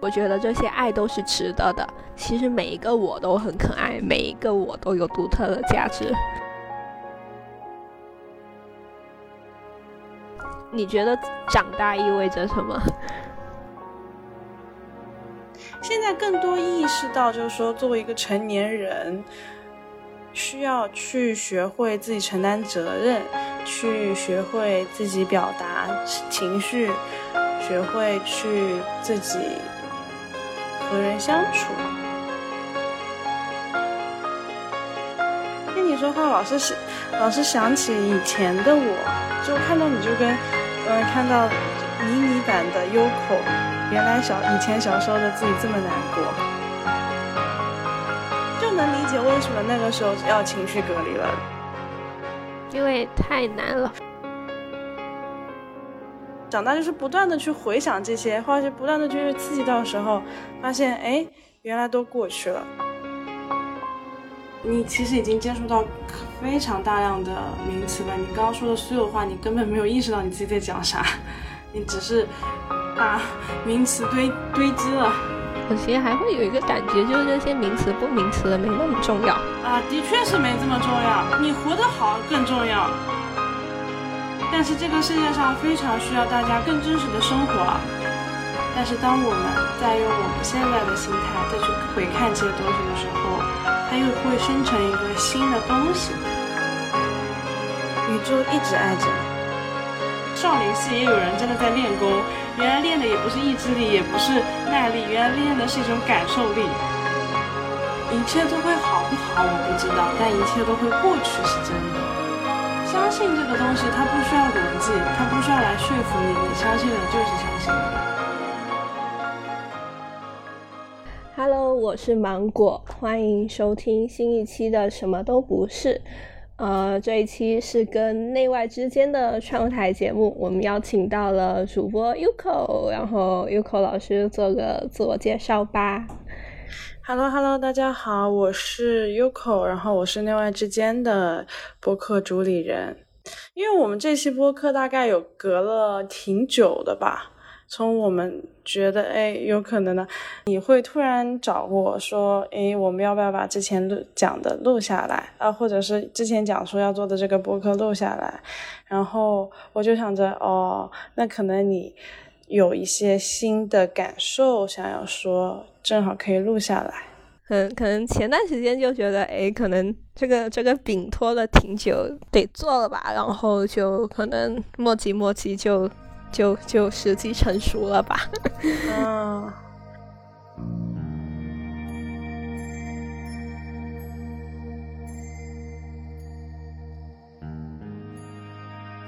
我觉得这些爱都是值得的。其实每一个我都很可爱，每一个我都有独特的价值。你觉得长大意味着什么？现在更多意识到，就是说，作为一个成年人，需要去学会自己承担责任，去学会自己表达情绪，学会去自己和人相处。听你说话，老是想，老是想起以前的我，就看到你就跟，嗯，看到迷你版的优酷。原来小以前小时候的自己这么难过，就能理解为什么那个时候要情绪隔离了，因为太难了。长大就是不断的去回想这些，或者是不断的去刺激到时候，发现哎，原来都过去了。你其实已经接触到非常大量的名词了，你刚刚说的所有话，你根本没有意识到你自己在讲啥，你只是。把名词堆堆积了，我其实还会有一个感觉，就是这些名词不名词的没那么重要啊，的确是没这么重要，你活得好更重要。但是这个世界上非常需要大家更真实的生活。但是当我们在用我们现在的心态再去回看这些东西的时候，它又会生成一个新的东西。宇宙一直爱着你。少林寺也有人真的在练功，原来练的也不是意志力，也不是耐力，原来练的是一种感受力。一切都会好不好，我不知道，但一切都会过去是真的。相信这个东西，它不需要逻辑，它不需要来说服你，你相信了就是相信了。Hello，我是芒果，欢迎收听新一期的什么都不是。呃，这一期是跟内外之间的窗台节目，我们邀请到了主播 Uko，然后 Uko 老师做个自我介绍吧。Hello，Hello，大家好，我是 Uko，然后我是内外之间的播客主理人。因为我们这期播客大概有隔了挺久的吧。从我们觉得，哎，有可能呢，你会突然找我说，哎，我们要不要把之前录讲的录下来啊？或者是之前讲说要做的这个播客录下来？然后我就想着，哦，那可能你有一些新的感受想要说，正好可以录下来。嗯，可能前段时间就觉得，哎，可能这个这个饼拖了挺久，得做了吧？然后就可能磨叽磨叽就。就就时机成熟了吧。嗯。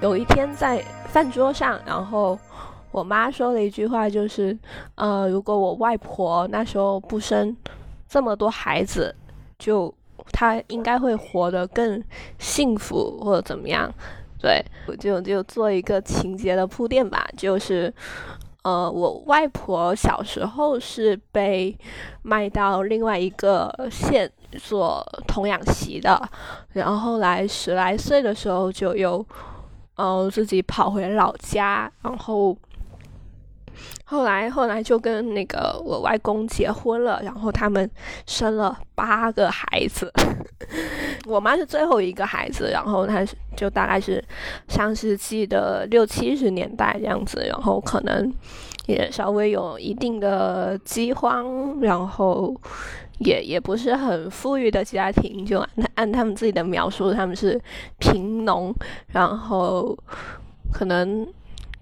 有一天在饭桌上，然后我妈说了一句话，就是，呃，如果我外婆那时候不生这么多孩子，就她应该会活得更幸福或者怎么样。对，我就就做一个情节的铺垫吧，就是，呃，我外婆小时候是被卖到另外一个县做童养媳的，然后后来十来岁的时候就又，嗯，自己跑回老家，然后。后来，后来就跟那个我外公结婚了，然后他们生了八个孩子。我妈是最后一个孩子，然后她就大概是上世纪的六七十年代这样子，然后可能也稍微有一定的饥荒，然后也也不是很富裕的家庭，就按按他们自己的描述，他们是贫农，然后可能。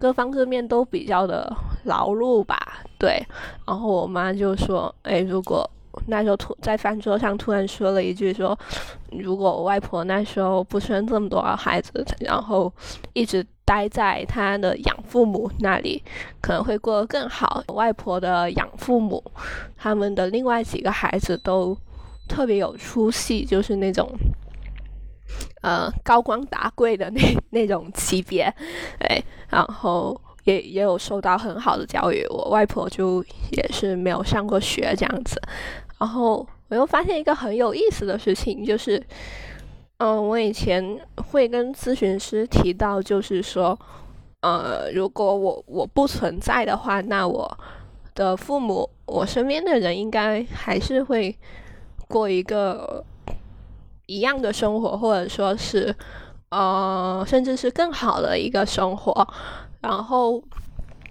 各方各面都比较的劳碌吧，对。然后我妈就说：“哎，如果那时候突在饭桌上突然说了一句说，如果我外婆那时候不生这么多孩子，然后一直待在她的养父母那里，可能会过得更好。外婆的养父母，他们的另外几个孩子都特别有出息，就是那种。”呃，高光大贵的那那种级别，哎，然后也也有受到很好的教育。我外婆就也是没有上过学这样子。然后我又发现一个很有意思的事情，就是，嗯，我以前会跟咨询师提到，就是说，呃，如果我我不存在的话，那我。的父母，我身边的人应该还是会过一个一样的生活，或者说是呃，甚至是更好的一个生活。然后我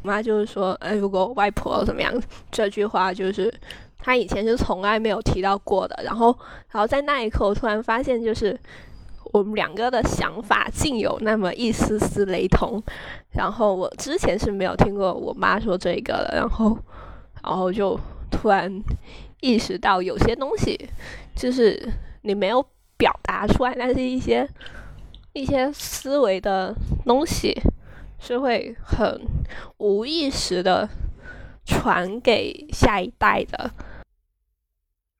妈就是说，哎，如果外婆怎么样？这句话就是她以前是从来没有提到过的。然后，然后在那一刻，我突然发现，就是我们两个的想法竟有那么一丝丝雷同。然后我之前是没有听过我妈说这个的。然后，然后就突然意识到，有些东西就是你没有表达出来，但是一些一些思维的东西。是会很无意识的传给下一代的。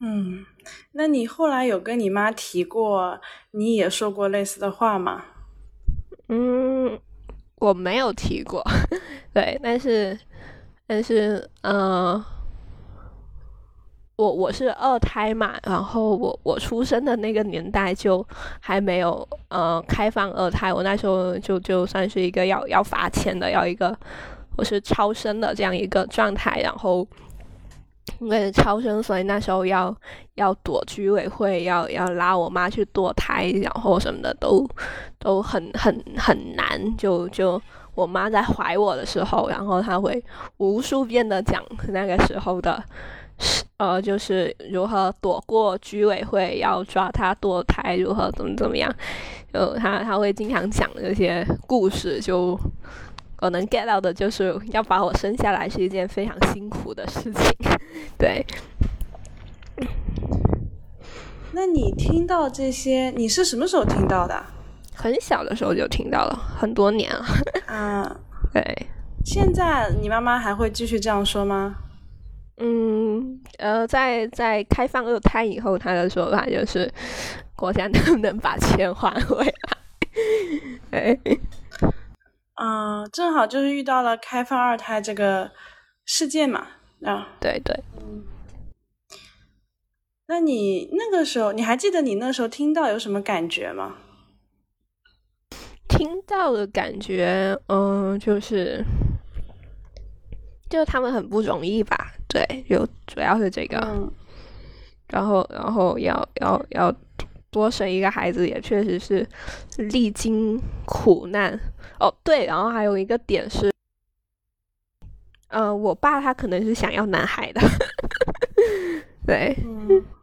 嗯，那你后来有跟你妈提过，你也说过类似的话吗？嗯，我没有提过，对，但是，但是，嗯。我我是二胎嘛，然后我我出生的那个年代就还没有呃开放二胎，我那时候就就算是一个要要罚钱的，要一个我是超生的这样一个状态，然后因为超生，所以那时候要要躲居委会，要要拉我妈去堕胎，然后什么的都都很很很难，就就我妈在怀我的时候，然后她会无数遍的讲那个时候的。呃，就是如何躲过居委会要抓他堕胎，如何怎么怎么样，就他他会经常讲这些故事，就我能 get 到的就是要把我生下来是一件非常辛苦的事情，对。那你听到这些，你是什么时候听到的？很小的时候就听到了，很多年了。啊，对。现在你妈妈还会继续这样说吗？嗯，呃，在在开放二胎以后，他的说法就是国家能不能把钱还回来？哎，嗯，正好就是遇到了开放二胎这个事件嘛，啊，对对，嗯，那你那个时候你还记得你那时候听到有什么感觉吗？听到的感觉，嗯，就是就是他们很不容易吧。对，有主要是这个，然后，然后要要要多生一个孩子，也确实是历经苦难哦。对，然后还有一个点是，呃，我爸他可能是想要男孩的，对，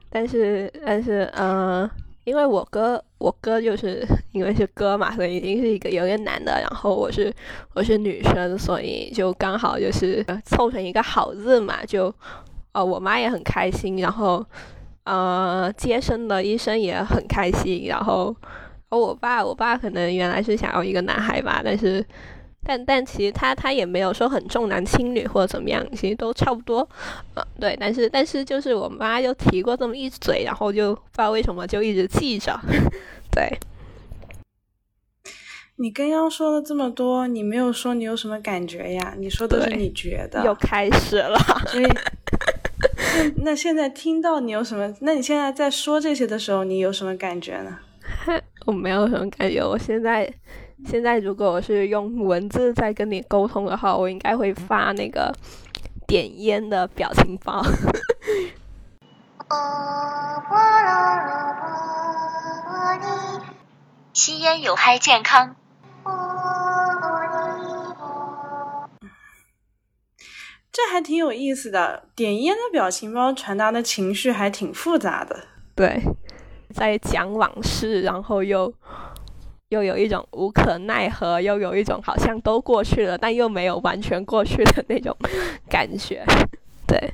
但是但是呃，因为我哥我哥就是因为是哥嘛，所以一定是一个有点男的，然后我是我是女生，所以就刚好就是凑成一个好字嘛，就。呃，我妈也很开心，然后，呃，接生的医生也很开心，然后，我爸，我爸可能原来是想要一个男孩吧，但是，但但其实他他也没有说很重男轻女或者怎么样，其实都差不多，嗯，对，但是但是就是我妈就提过这么一嘴，然后就不知道为什么就一直记着，对。你刚刚说了这么多，你没有说你有什么感觉呀？你说的是你觉得。又开始了，所以。那现在听到你有什么？那你现在在说这些的时候，你有什么感觉呢？我没有什么感觉。我现在现在如果我是用文字在跟你沟通的话，我应该会发那个点烟的表情包。吸烟有害健康。这还挺有意思的，点烟的表情包传达的情绪还挺复杂的。对，在讲往事，然后又又有一种无可奈何，又有一种好像都过去了，但又没有完全过去的那种感觉。对，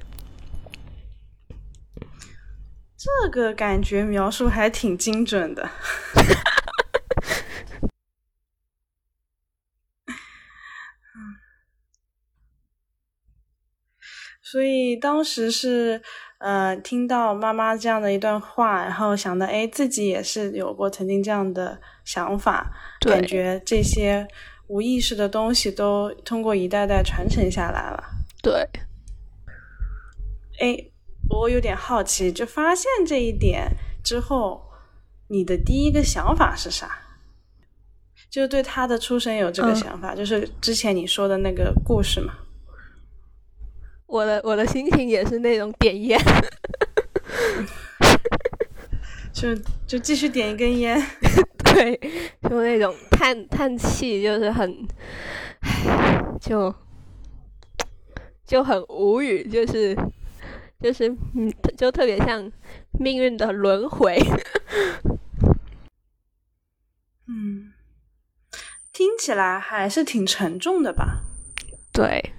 这个感觉描述还挺精准的。所以当时是，呃，听到妈妈这样的一段话，然后想到，哎，自己也是有过曾经这样的想法，感觉这些无意识的东西都通过一代代传承下来了。对。哎，我有点好奇，就发现这一点之后，你的第一个想法是啥？就对他的出生有这个想法，就是之前你说的那个故事嘛。我的我的心情也是那种点烟，就就继续点一根烟，对，就那种叹叹气，就是很，就就很无语，就是就是嗯，就特别像命运的轮回。嗯，听起来还是挺沉重的吧？对。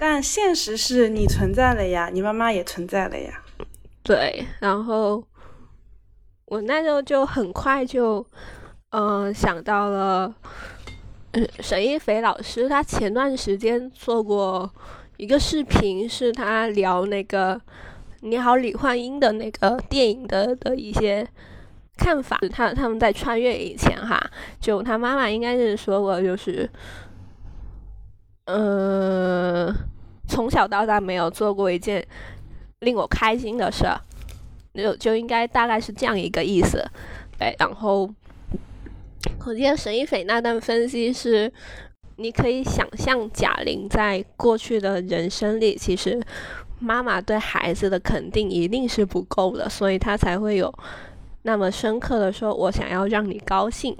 但现实是你存在了呀，你妈妈也存在了呀。对，然后我那时候就很快就，嗯，想到了，嗯，沈一菲老师，他前段时间做过一个视频，是他聊那个《你好，李焕英》的那个电影的的一些看法。他他们在穿越以前哈，就他妈妈应该是说过，就是。嗯，从小到大没有做过一件令我开心的事，就就应该大概是这样一个意思。对，然后我记得沈一斐那段分析是，你可以想象贾玲在过去的人生里，其实妈妈对孩子的肯定一定是不够的，所以她才会有那么深刻的说：“我想要让你高兴。”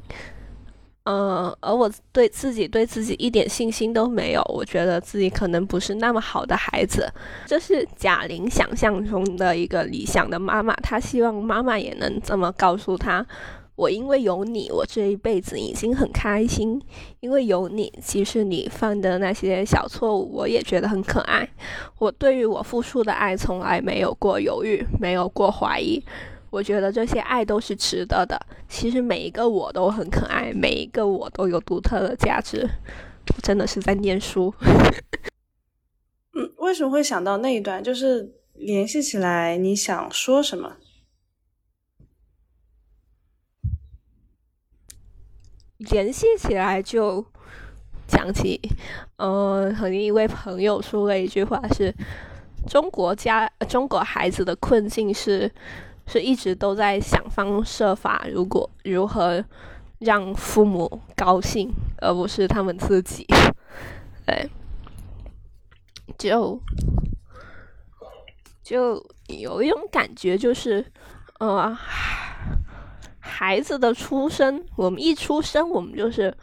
嗯，而我对自己对自己一点信心都没有，我觉得自己可能不是那么好的孩子。这是贾玲想象中的一个理想的妈妈，她希望妈妈也能这么告诉她：我因为有你，我这一辈子已经很开心。因为有你，即使你犯的那些小错误，我也觉得很可爱。我对于我付出的爱，从来没有过犹豫，没有过怀疑。我觉得这些爱都是值得的。其实每一个我都很可爱，每一个我都有独特的价值。我真的是在念书。嗯，为什么会想到那一段？就是联系起来，你想说什么？联系起来就讲起，嗯，和一位朋友说了一句话：是中国家中国孩子的困境是。是一直都在想方设法，如果如何让父母高兴，而不是他们自己。对，就就有一种感觉，就是呃，孩子的出生，我们一出生，我们就是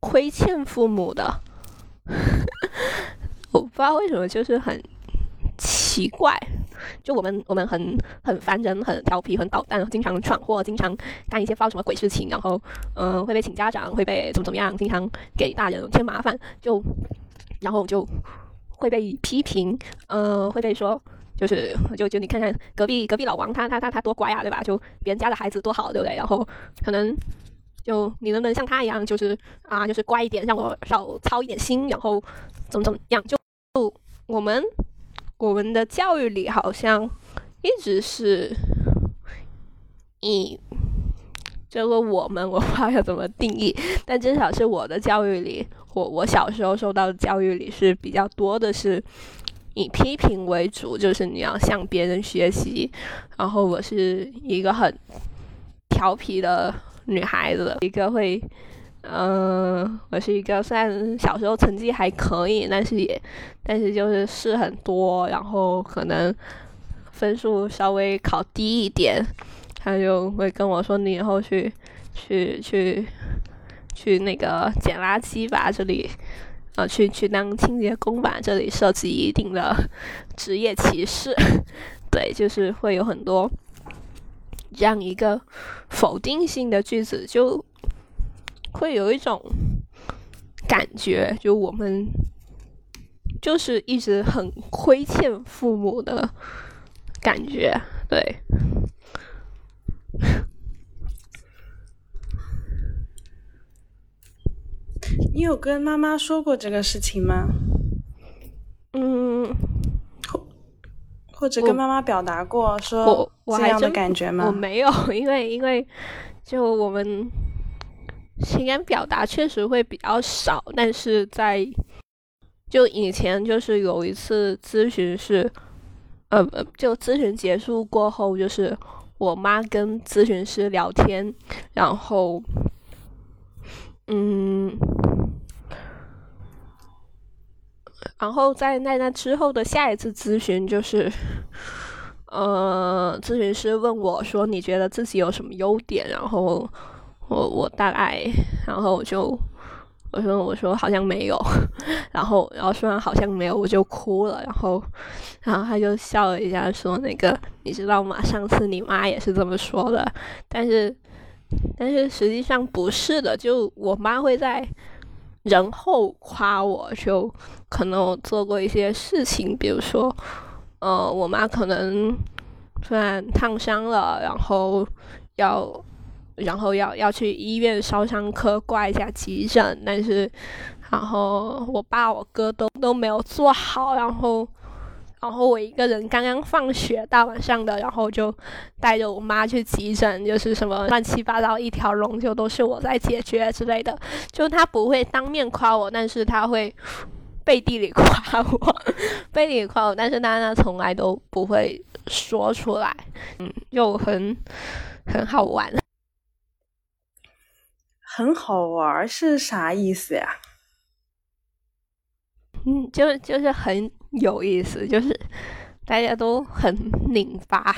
亏欠父母的。我不知道为什么，就是很奇怪。就我们，我们很很烦人，很调皮，很捣蛋，经常闯祸，经常干一些不知道什么鬼事情，然后，嗯，会被请家长，会被怎么怎么样，经常给大人添麻烦，就，然后就会被批评，嗯，会被说，就是，就就你看看隔壁隔壁老王，他他他他多乖啊，对吧？就别人家的孩子多好，对不对？然后可能就你能不能像他一样，就是啊，就是乖一点，让我少操一点心，然后怎么怎么样？就就我们。我们的教育里好像一直是以这个我们我不知道要怎么定义，但至少是我的教育里，我我小时候受到的教育里是比较多的是以批评为主，就是你要向别人学习。然后我是一个很调皮的女孩子，一个会。嗯，我是一个虽然小时候成绩还可以，但是也，但是就是事很多，然后可能分数稍微考低一点，他就会跟我说：“你以后去，去去去那个捡垃圾吧，这里，呃，去去当清洁工吧，这里涉及一定的职业歧视。”对，就是会有很多这样一个否定性的句子就。会有一种感觉，就我们就是一直很亏欠父母的感觉，对。你有跟妈妈说过这个事情吗？嗯，或或者跟妈妈表达过说这样的感觉吗？我没有，因为因为就我们。情感表达确实会比较少，但是在就以前就是有一次咨询是，呃，就咨询结束过后，就是我妈跟咨询师聊天，然后，嗯，然后在那那之后的下一次咨询就是，呃，咨询师问我说：“你觉得自己有什么优点？”然后我我大概，然后我就我说我说好像没有，然后然后说完好像没有，我就哭了。然后然后他就笑了一下，说：“那个你知道吗？上次你妈也是这么说的，但是但是实际上不是的，就我妈会在。”然后夸我，就可能我做过一些事情，比如说，呃，我妈可能突然烫伤了，然后要，然后要要去医院烧伤科挂一下急诊，但是，然后我爸我哥都都没有做好，然后。然后我一个人刚刚放学，大晚上的，然后就带着我妈去急诊，就是什么乱七八糟一条龙，就都是我在解决之类的。就他不会当面夸我，但是他会背地里夸我，背地里夸我，但是他呢从来都不会说出来，嗯，又很很好玩，很好玩是啥意思呀？嗯，就就是很。有意思，就是大家都很拧巴。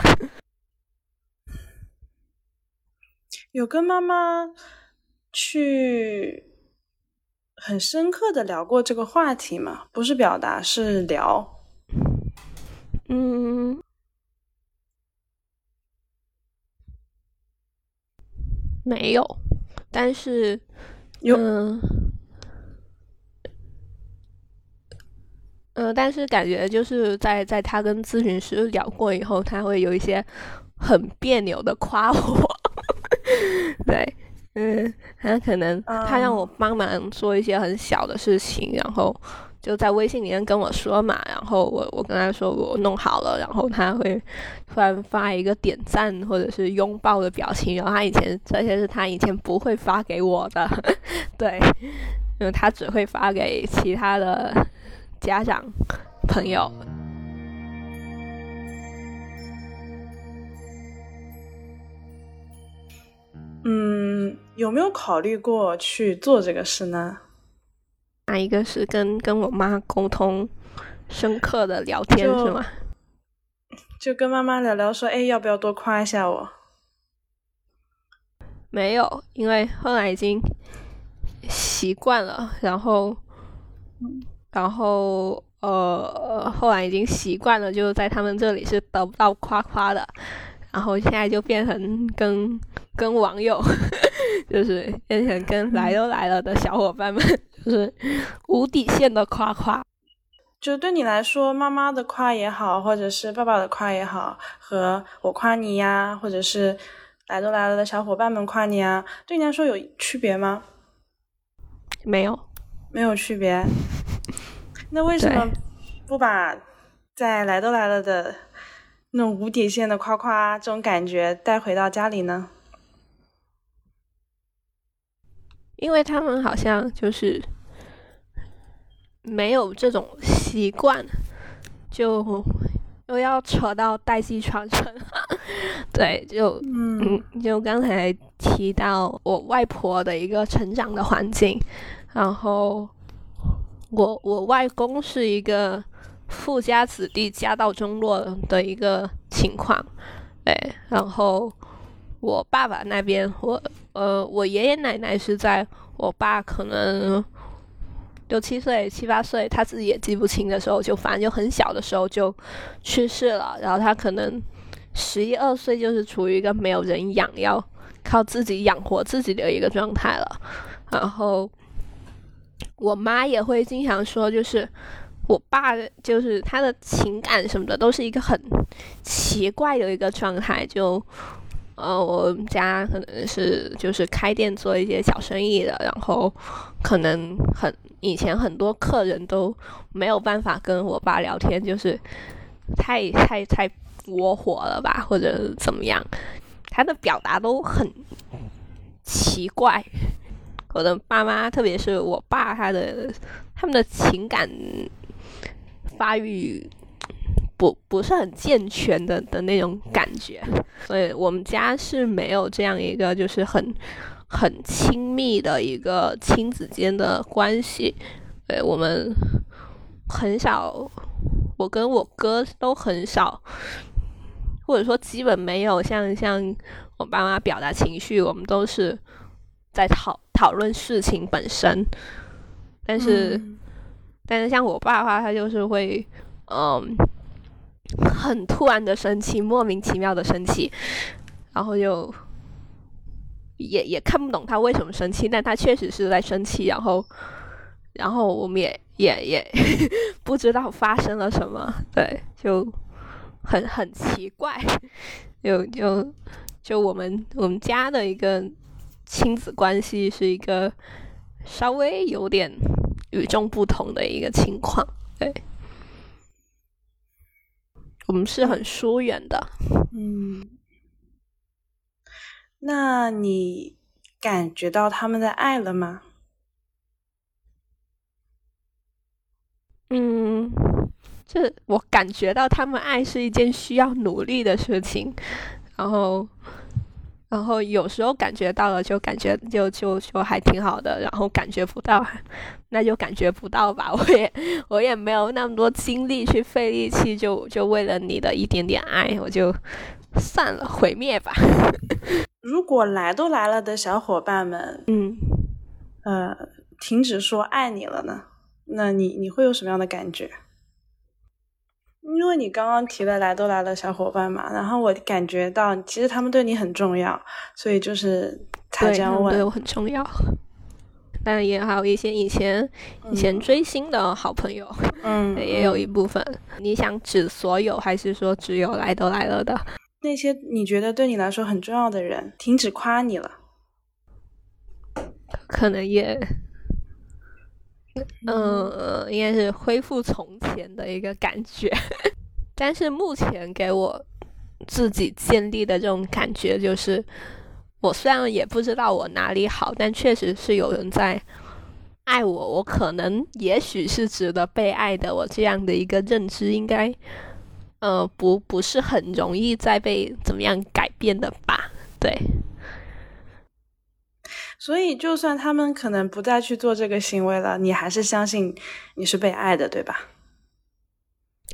有跟妈妈去很深刻的聊过这个话题吗？不是表达，是聊。嗯，没有，但是嗯。嗯，但是感觉就是在在他跟咨询师聊过以后，他会有一些很别扭的夸我。对，嗯，他可能他让我帮忙做一些很小的事情，然后就在微信里面跟我说嘛，然后我我跟他说我弄好了，然后他会突然发一个点赞或者是拥抱的表情，然后他以前这些是他以前不会发给我的，对，因为他只会发给其他的。家长、朋友，嗯，有没有考虑过去做这个事呢？哪一个是跟跟我妈沟通、深刻的聊天是吗？就跟妈妈聊聊，说，哎，要不要多夸一下我？没有，因为后来已经习惯了，然后。然后，呃，后来已经习惯了，就在他们这里是得不到夸夸的。然后现在就变成跟跟网友，就是变成跟来都来了的小伙伴们，就是无底线的夸夸。就对你来说，妈妈的夸也好，或者是爸爸的夸也好，和我夸你呀，或者是来都来了的小伙伴们夸你啊，对你来说有区别吗？没有，没有区别。那为什么不把在来都来了的那种无底线的夸夸这种感觉带回到家里呢？因为他们好像就是没有这种习惯，就又要扯到代际传承。对，就嗯，就刚才提到我外婆的一个成长的环境，然后。我我外公是一个富家子弟，家道中落的一个情况，对。然后我爸爸那边，我呃，我爷爷奶奶是在我爸可能六七岁、七八岁，他自己也记不清的时候，就反正就很小的时候就去世了。然后他可能十一二岁就是处于一个没有人养，要靠自己养活自己的一个状态了。然后。我妈也会经常说，就是我爸，就是他的情感什么的，都是一个很奇怪的一个状态。就呃，我们家可能是就是开店做一些小生意的，然后可能很以前很多客人都没有办法跟我爸聊天，就是太太太窝火了吧，或者怎么样，他的表达都很奇怪。我的爸妈，特别是我爸，他的他们的情感发育不不是很健全的的那种感觉，所以我们家是没有这样一个就是很很亲密的一个亲子间的关系。对我们很少，我跟我哥都很少，或者说基本没有像像我爸妈表达情绪，我们都是在讨讨论事情本身。但是，嗯但是像我爸的话，他就是会，嗯，很突然的生气，莫名其妙的生气，然后就也也看不懂他为什么生气，但他确实是在生气，然后，然后我们也也也 不知道发生了什么，对，就很很奇怪，就就就我们我们家的一个亲子关系是一个稍微有点与众不同的一个情况，对，我们是很疏远的，嗯，那你感觉到他们的爱了吗？嗯，这我感觉到他们爱是一件需要努力的事情，然后，然后有时候感觉到了就感觉就就就还挺好的，然后感觉不到，那就感觉不到吧。我也我也没有那么多精力去费力气，就就为了你的一点点爱，我就算了，毁灭吧。如果来都来了的小伙伴们，嗯。呃，停止说爱你了呢，那你你会有什么样的感觉？因为你刚刚提了来都来了小伙伴嘛，然后我感觉到其实他们对你很重要，所以就是才，这样问。对我很重要。当然也还有一些以前以前追星的好朋友，嗯，也有一嗯部分。你想指所有，还是说只有来都来了的？那些你觉得对你来说很重要的人停止夸你了。可能也，嗯，应该是恢复从前的一个感觉。但是目前给我自己建立的这种感觉，就是我虽然也不知道我哪里好，但确实是有人在爱我。我可能也许是值得被爱的。我这样的一个认知，应该呃不不是很容易再被怎么样改变的吧？对。所以，就算他们可能不再去做这个行为了，你还是相信你是被爱的，对吧？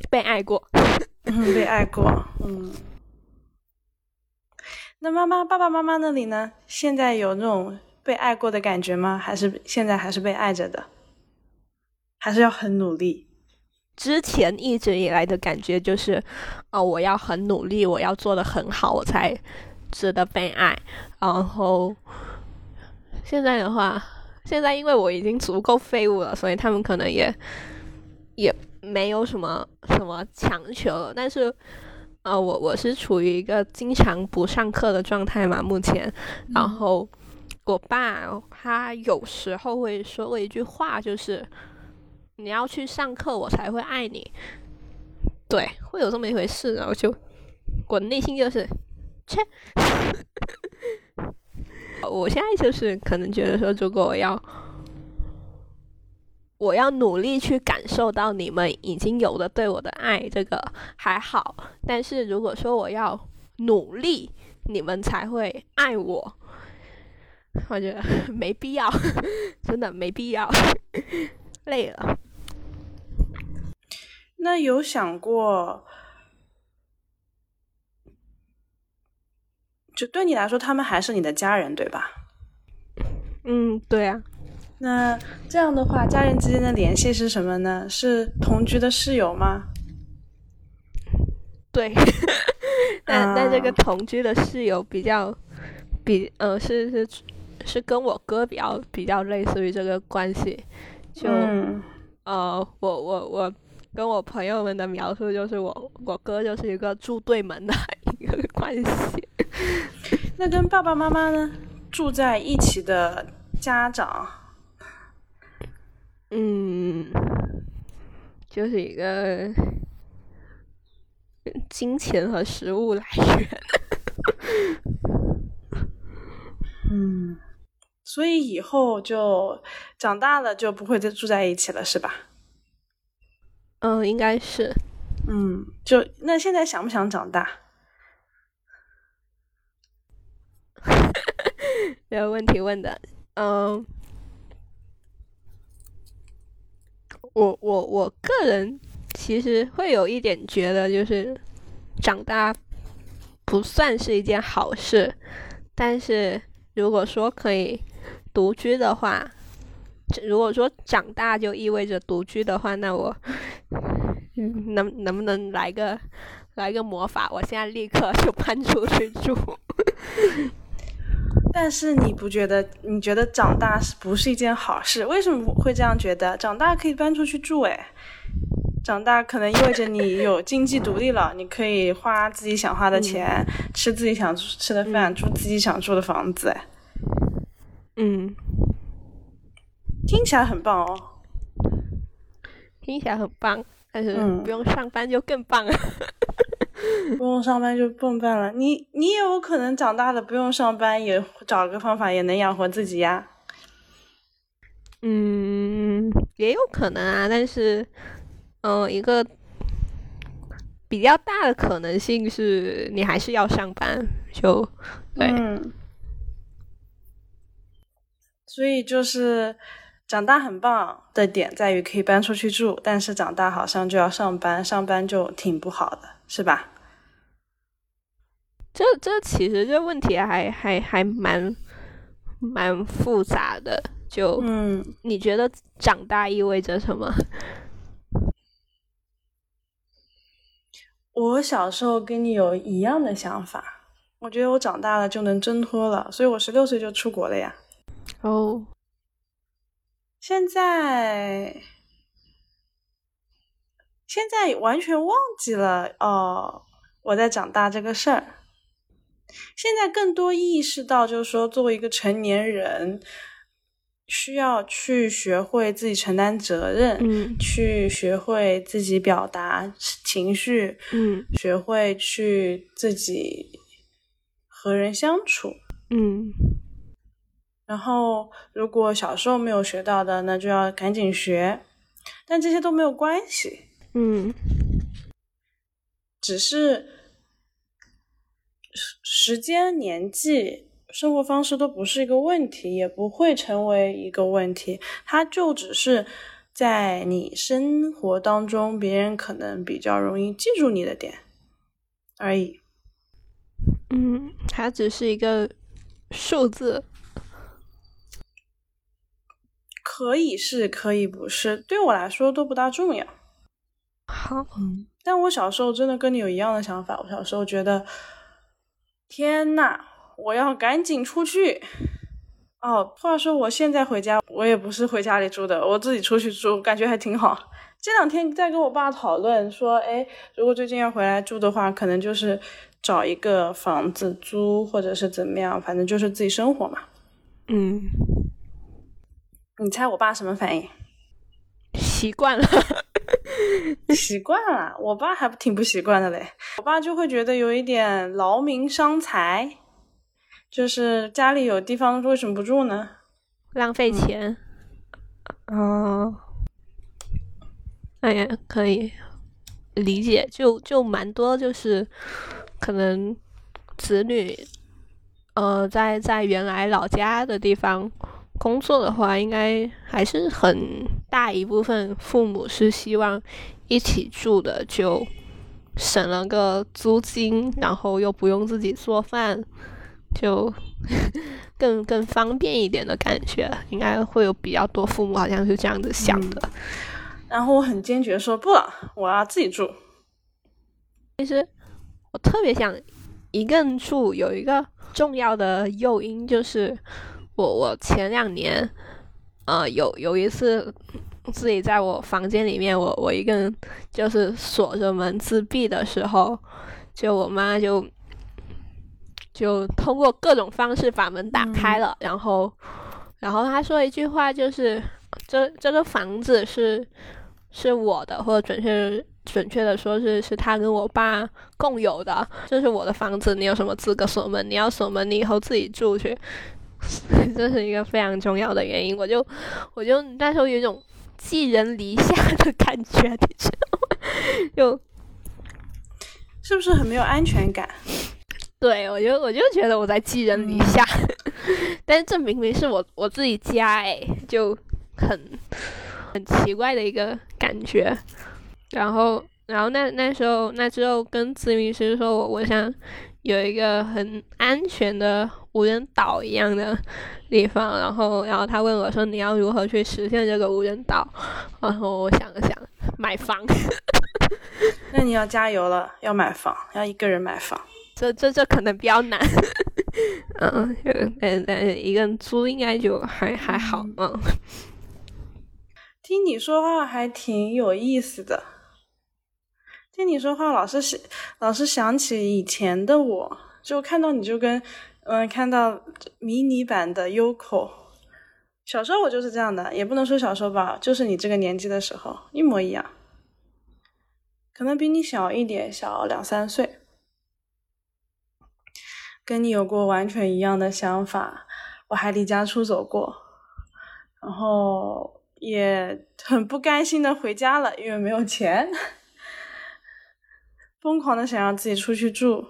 被爱过，嗯，被爱过，嗯。那妈妈、爸爸妈妈那里呢？现在有那种被爱过的感觉吗？还是现在还是被爱着的？还是要很努力？之前一直以来的感觉就是，哦，我要很努力，我要做的很好，我才值得被爱。然后现在的话，现在因为我已经足够废物了，所以他们可能也也没有什么什么强求了。但是，呃，我我是处于一个经常不上课的状态嘛，目前。然后我爸他有时候会说过一句话，就是你要去上课，我才会爱你。对，会有这么一回事，然后就我内心就是，切。我现在就是可能觉得说，如果我要我要努力去感受到你们已经有的对我的爱，这个还好。但是如果说我要努力，你们才会爱我，我觉得没必要，真的没必要，累了。那有想过，就对你来说，他们还是你的家人，对吧？嗯，对啊，那这样的话，家人之间的联系是什么呢？是同居的室友吗？对，但但这个啊同居的室友比较比呃是是是跟我哥比较比较类似于这个关系，就、嗯呃我我我跟我朋友们的描述就是我我哥就是一个住对门的 一个关系，那跟爸爸妈妈呢住在一起的家长，嗯，就是一个金钱和食物来源。嗯，所以以后就长大了就不会再住在一起了，是吧？嗯，应该是。嗯，就那现在想不想长大？这个问题问的，嗯，我我我个人其实会有一点觉得，就是长大不算是一件好事，但是如果说可以独居的话，如果说长大就意味着独居的话，那我能能不能来个来个魔法？我现在立刻就搬出去住。但是你不觉得？你觉得长大是不是一件好事？为什么会这样觉得？长大可以搬出去住，哎，长大可能意味着你有经济独立了，你可以花自己想花的钱，吃自己想吃的饭，住自己想住的房子，哎，嗯，听起来很棒哦，听起来很棒，但是不用上班就更棒了。不用上班就蹦笨了，你你也有可能长大了不用上班，也找个方法也能养活自己呀。嗯，也有可能啊，但是，嗯，一个比较大的可能性是你还是要上班，就对。所以就是长大很棒的点在于可以搬出去住，但是长大好像就要上班，上班就挺不好的，是吧？这这其实这问题还还还蛮蛮复杂的，就嗯，你觉得长大意味着什么？我小时候跟你有一样的想法，我觉得我长大了就能挣脱了，所以我十六岁就出国了呀。哦，现在现在完全忘记了哦，我在长大这个事儿。现在更多意识到，就是说，作为一个成年人，需要去学会自己承担责任，嗯，去学会自己表达情绪，嗯，学会去自己和人相处，嗯。然后，如果小时候没有学到的，那就要赶紧学。但这些都没有关系，嗯，只是。时间、年纪、生活方式都不是一个问题，也不会成为一个问题。它就只是在你生活当中，别人可能比较容易记住你的点而已。嗯，它只是一个数字，可以是，可以不是，对我来说都不大重要。好，嗯，但我小时候真的跟你有一样的想法。我小时候觉得。天呐，我要赶紧出去！哦，话说我现在回家，我也不是回家里住的，我自己出去住，感觉还挺好。这两天在跟我爸讨论说，哎，如果最近要回来住的话，可能就是找一个房子租，或者是怎么样，反正就是自己生活嘛。嗯，你猜我爸什么反应？习惯了。习惯了，我爸还挺不习惯的嘞。我爸就会觉得有一点劳民伤财，就是家里有地方为什么不住呢？浪费钱。哦，哎呀，可以理解，就就蛮多，就是可能子女呃在在原来老家的地方。工作的话，应该还是很大一部分父母是希望一起住的，就省了个租金，然后又不用自己做饭，就 更更方便一点的感觉。应该会有比较多父母好像是这样子想的。然后我很坚决说不，我要自己住。其实我特别想一个人住，有一个重要的诱因就是。我我前两年，呃，有有一次自己在我房间里面，我我一个人就是锁着门自闭的时候，就我妈就就通过各种方式把门打开了，然后然后她说一句话，就是这这个房子是是我的，或者准确准确的说是是他跟我爸共有的，这是我的房子，你有什么资格锁门？你要锁门，你以后自己住去。这是一个非常重要的原因，我就我就那时候有一种寄人篱下的感觉，你知道吗？就是不是很没有安全感？对，我就我就觉得我在寄人篱下，但是这明明是我我自己家，哎，就很很奇怪的一个感觉。然后，然后那那时候那之后跟咨询师说，我我想有一个很安全的无人岛一样的地方。然后，然后他问我说，你要如何去实现这个无人岛？然后我想了想，买房。那你要加油了，要买房，要一个人买房。这这这可能比较难。嗯，嗯嗯，一个人租应该就还还好。嗯，听你说话还挺有意思的。听你说话，老是想，老是想起以前的我，就看到你就跟，嗯，看到迷你版的 Yoko。小时候我就是这样的，也不能说小时候吧，就是你这个年纪的时候一模一样。可能比你小一点，小两三岁，跟你有过完全一样的想法。我还离家出走过，然后也很不甘心的回家了，因为没有钱。疯狂的想要自己出去住，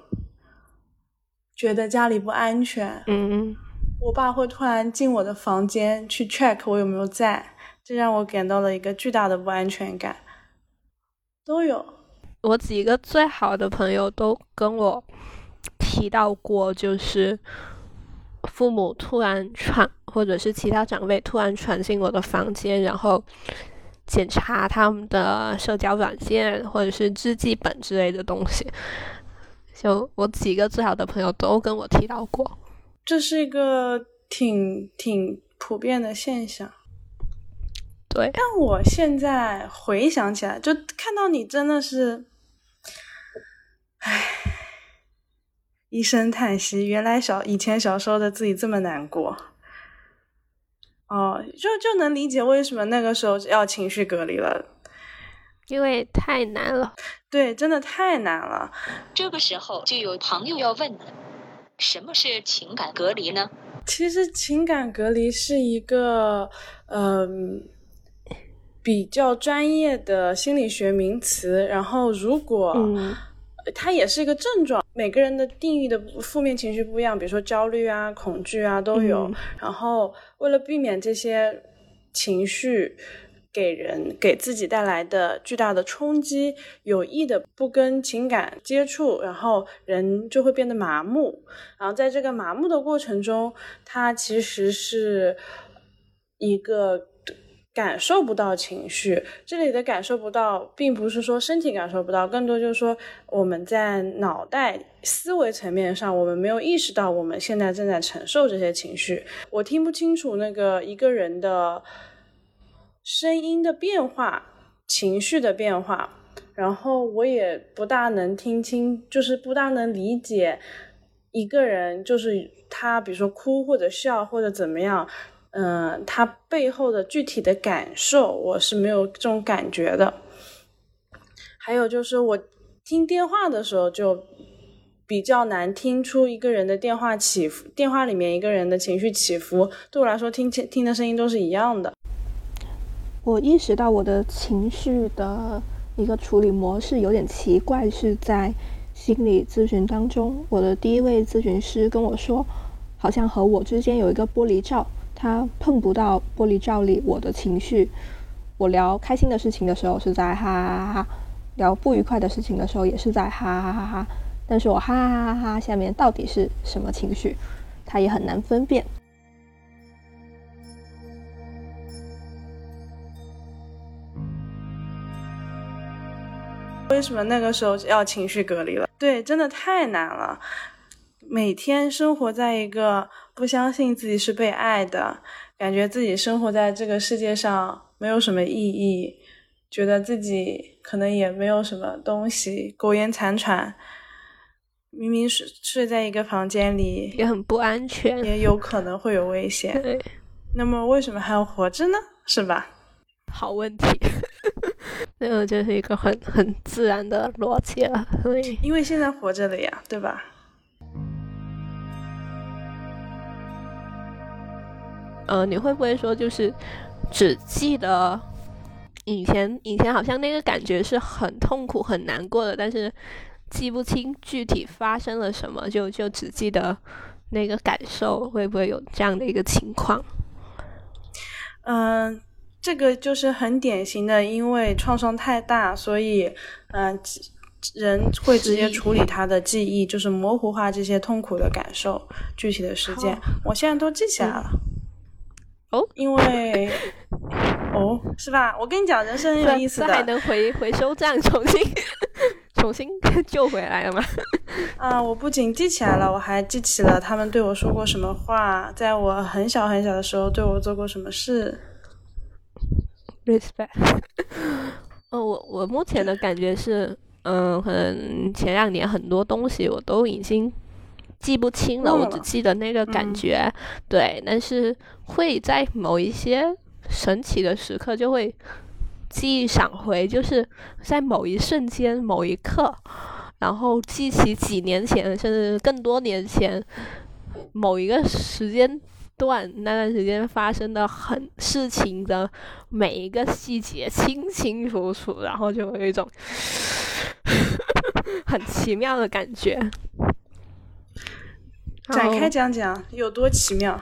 觉得家里不安全。嗯，我爸会突然进我的房间去 check 我有没有在，这让我感到了一个巨大的不安全感。都有，我几个最好的朋友都跟我提到过，就是父母突然闯，或者是其他长辈突然闯进我的房间，然后。检查他们的社交软件或者是日记本之类的东西，就我几个最好的朋友都跟我提到过，这是一个挺挺普遍的现象。对，但我现在回想起来，就看到你真的是，唉，一声叹息，原来小以前小时候的自己这么难过。哦，就就能理解为什么那个时候要情绪隔离了，因为太难了。对，真的太难了。这个时候就有朋友要问：什么是情感隔离呢？其实情感隔离是一个嗯比较专业的心理学名词。然后，如果它也是一个症状。每个人的定义的负面情绪不一样，比如说焦虑啊、恐惧啊都有。然后为了避免这些情绪给人给自己带来的巨大的冲击，有意的不跟情感接触，然后人就会变得麻木。然后在这个麻木的过程中，它其实是一个。感受不到情绪，这里的感受不到，并不是说身体感受不到，更多就是说我们在脑袋思维层面上，我们没有意识到我们现在正在承受这些情绪。我听不清楚那个一个人的声音的变化、情绪的变化，然后我也不大能听清，就是不大能理解一个人，就是他，比如说哭或者笑或者怎么样。嗯，他背后的具体的感受，我是没有这种感觉的。还有就是，我听电话的时候，就比较难听出一个人的电话起伏，电话里面一个人的情绪起伏，对我来说，听听的声音都是一样的。我意识到我的情绪的一个处理模式有点奇怪，是在心理咨询当中，我的第一位咨询师跟我说，好像和我之间有一个玻璃罩。他碰不到玻璃罩里我的情绪。我聊开心的事情的时候是在哈哈哈哈，聊不愉快的事情的时候也是在哈哈哈哈。但是我哈哈哈哈下面到底是什么情绪，他也很难分辨。为什么那个时候要情绪隔离了？对，真的太难了。每天生活在一个不相信自己是被爱的，感觉自己生活在这个世界上没有什么意义，觉得自己可能也没有什么东西，苟延残喘。明明是睡在一个房间里，也很不安全，也有可能会有危险。对，那么为什么还要活着呢？是吧？好问题，那个就是一个很很自然的逻辑了。所以，因为现在活着了呀，对吧？呃，你会不会说就是只记得以前以前好像那个感觉是很痛苦很难过的，但是记不清具体发生了什么，就就只记得那个感受，会不会有这样的一个情况？嗯，这个就是很典型的，因为创伤太大，所以嗯、呃人会直接处理他的记忆，就是模糊化这些痛苦的感受、具体的事件。我现在都记起来了。哦，因为哦，是吧？我跟你讲，人生很有意思这还。能回回收站重新 重新救回来了吗？啊，我不仅记起来了，我还记起了他们对我说过什么话，在我很小很小的时候对我做过什么事。respect。哦，我我目前的感觉是，嗯、可能前两年很多东西我都已经记不清了，了我只记得那个感嗯。觉，对，但是会在某一些神奇的时刻就会记忆闪回，就是在某一瞬间、某一刻，然后记起几年前，甚至更多年前某一个时间段那段时间发生的很事情的每一个细节清清楚楚，然后就有一种 很奇妙的感觉。展开讲讲有多奇妙。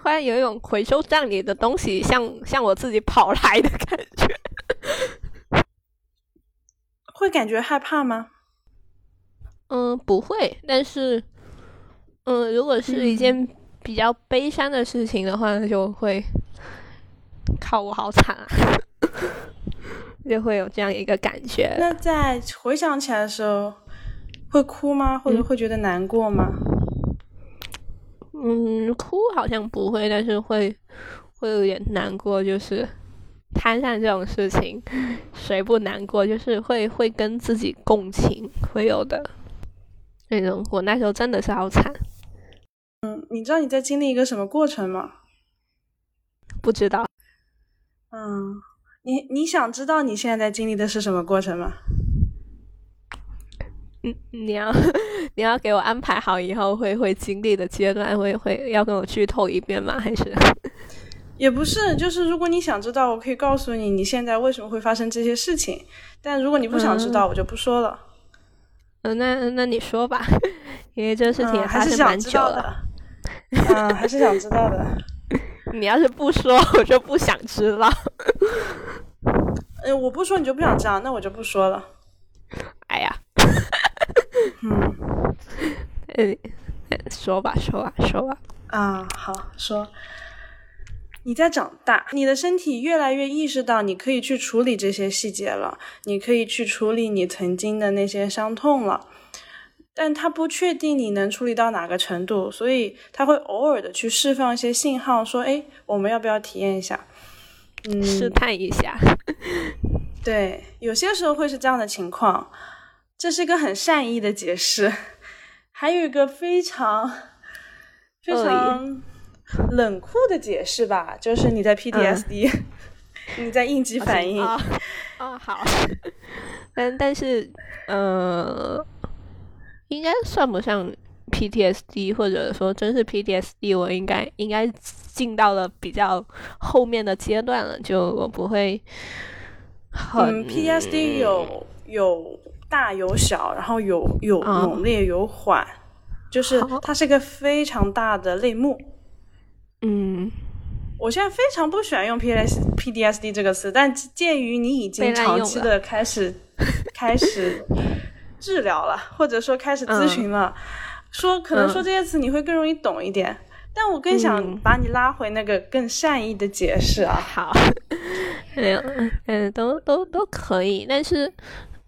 忽然有一种回收站里的东西向向我自己跑来的感觉。会感觉害怕吗？嗯，不会，但是，嗯，如果是一件比较悲伤的事情的话，就会，靠，我好惨啊，就会有这样一个感觉。那在回想起来的时候，会哭吗？或者嗯会觉得难过吗？嗯，哭好像不会，但是会会有点难过，就是摊上这种事情，谁不难过？就是会会跟自己共情，会有的那种。我那时候真的是好惨，嗯，你知道你在经历一个什么过程吗？不知道。嗯，你你想知道你现在在经历的是什么过程吗？嗯，你要 你要给我安排好以后会会经历的阶段，会会要跟我剧透一遍吗？还是也不是，就是如果你想知道，我可以告诉你你现在为什么会发生这些事情。但如果你不想知道，我就不说了。嗯、那那你说吧，因为这事情发生蛮久了。道的。嗯，还是想知道的。你要是不说，我就不想知道。嗯，我不说你就不想知道，那我就不说了。哎呀，嗯嗯，说吧，说吧，说吧。啊，好说。你在长大，你的身体越来越意识到你可以去处理这些细节了，你可以去处理你曾经的那些伤痛了，但他不确定你能处理到哪个程度，所以他会偶尔的去释放一些信号，说：“哎，我们要不要体验一下？”嗯，试探一下。对，有些时候会是这样的情况，这是一个很善意的解释。还有一个非常非常冷酷的解释吧，就是你在 PTSD，你在应激反应。啊啊，好。但但是，呃，应该算不上 PTSD，或者说真是 PTSD，我应该应该进到了比较后面的阶段了，就我不会很嗯，PTSD 有有大有小，然后有有啊。猛烈有缓，就是它是一个非常大的类目。嗯。我现在非常不喜欢用 PS PTSD 这个词，但鉴于你已经被长期的开始开始治疗了，或者说开始咨询了，说可能说嗯。这些词你会更容易懂一点。但我更想嗯。把你拉回那个更善意的解释啊，好，没有，嗯，都都都可以，但是，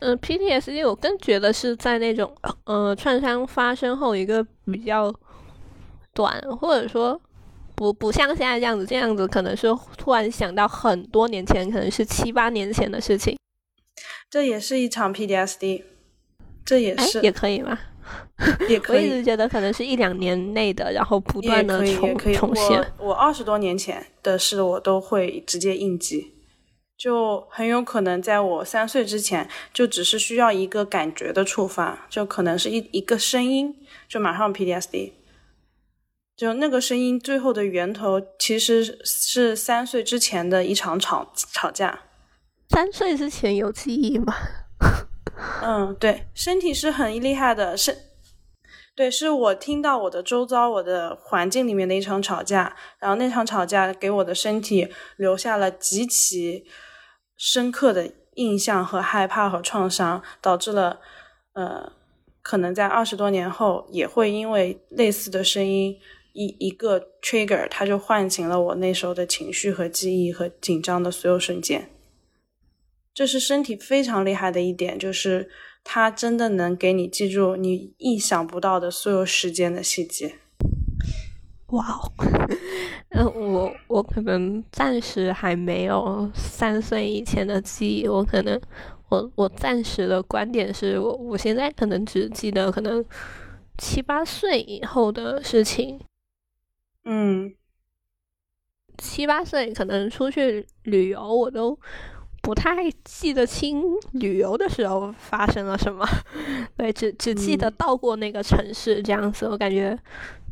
嗯、p t s d 我更觉得是在那种呃创伤发生后一个比较短，或者说不不像现在这样子，这样子可能是突然想到很多年前，可能是七八年前的事情，这也是一场 PTSD，这也哎是，也可以吗？也可以我一直觉得可能是一两年内的，然后不断的重。重现。我我二十多年前的事，我都会直接应激，就很有可能在我三岁之前，就只是需要一个感觉的触发，就可能是一一个声音，就马上 PTSD。就那个声音最后的源头，其实是三岁之前的一场吵吵架。三岁之前有记忆吗？嗯，对，身体是很厉害的，是对，是我听到我的周遭、我的环境里面的一场吵架，然后那场吵架给我的身体留下了极其深刻的印象和害怕和创伤，导致了呃，可能在二十多年后也会因为类似的声音一一个 trigger，它就唤醒了我那时候的情绪和记忆和紧张的所有瞬间。这是身体非常厉害的一点，就是它真的能给你记住你意想不到的所有时间的细节。哇哦，嗯，我我可能暂时还没有三岁以前的记忆，我可能我我暂时的观点是我我现在可能只记得可能七八岁以后的事情。嗯，七八岁可能出去旅游，我都。不太记得清旅游的时候发生了什么，对，只只记得到过那个城市这样子。我感觉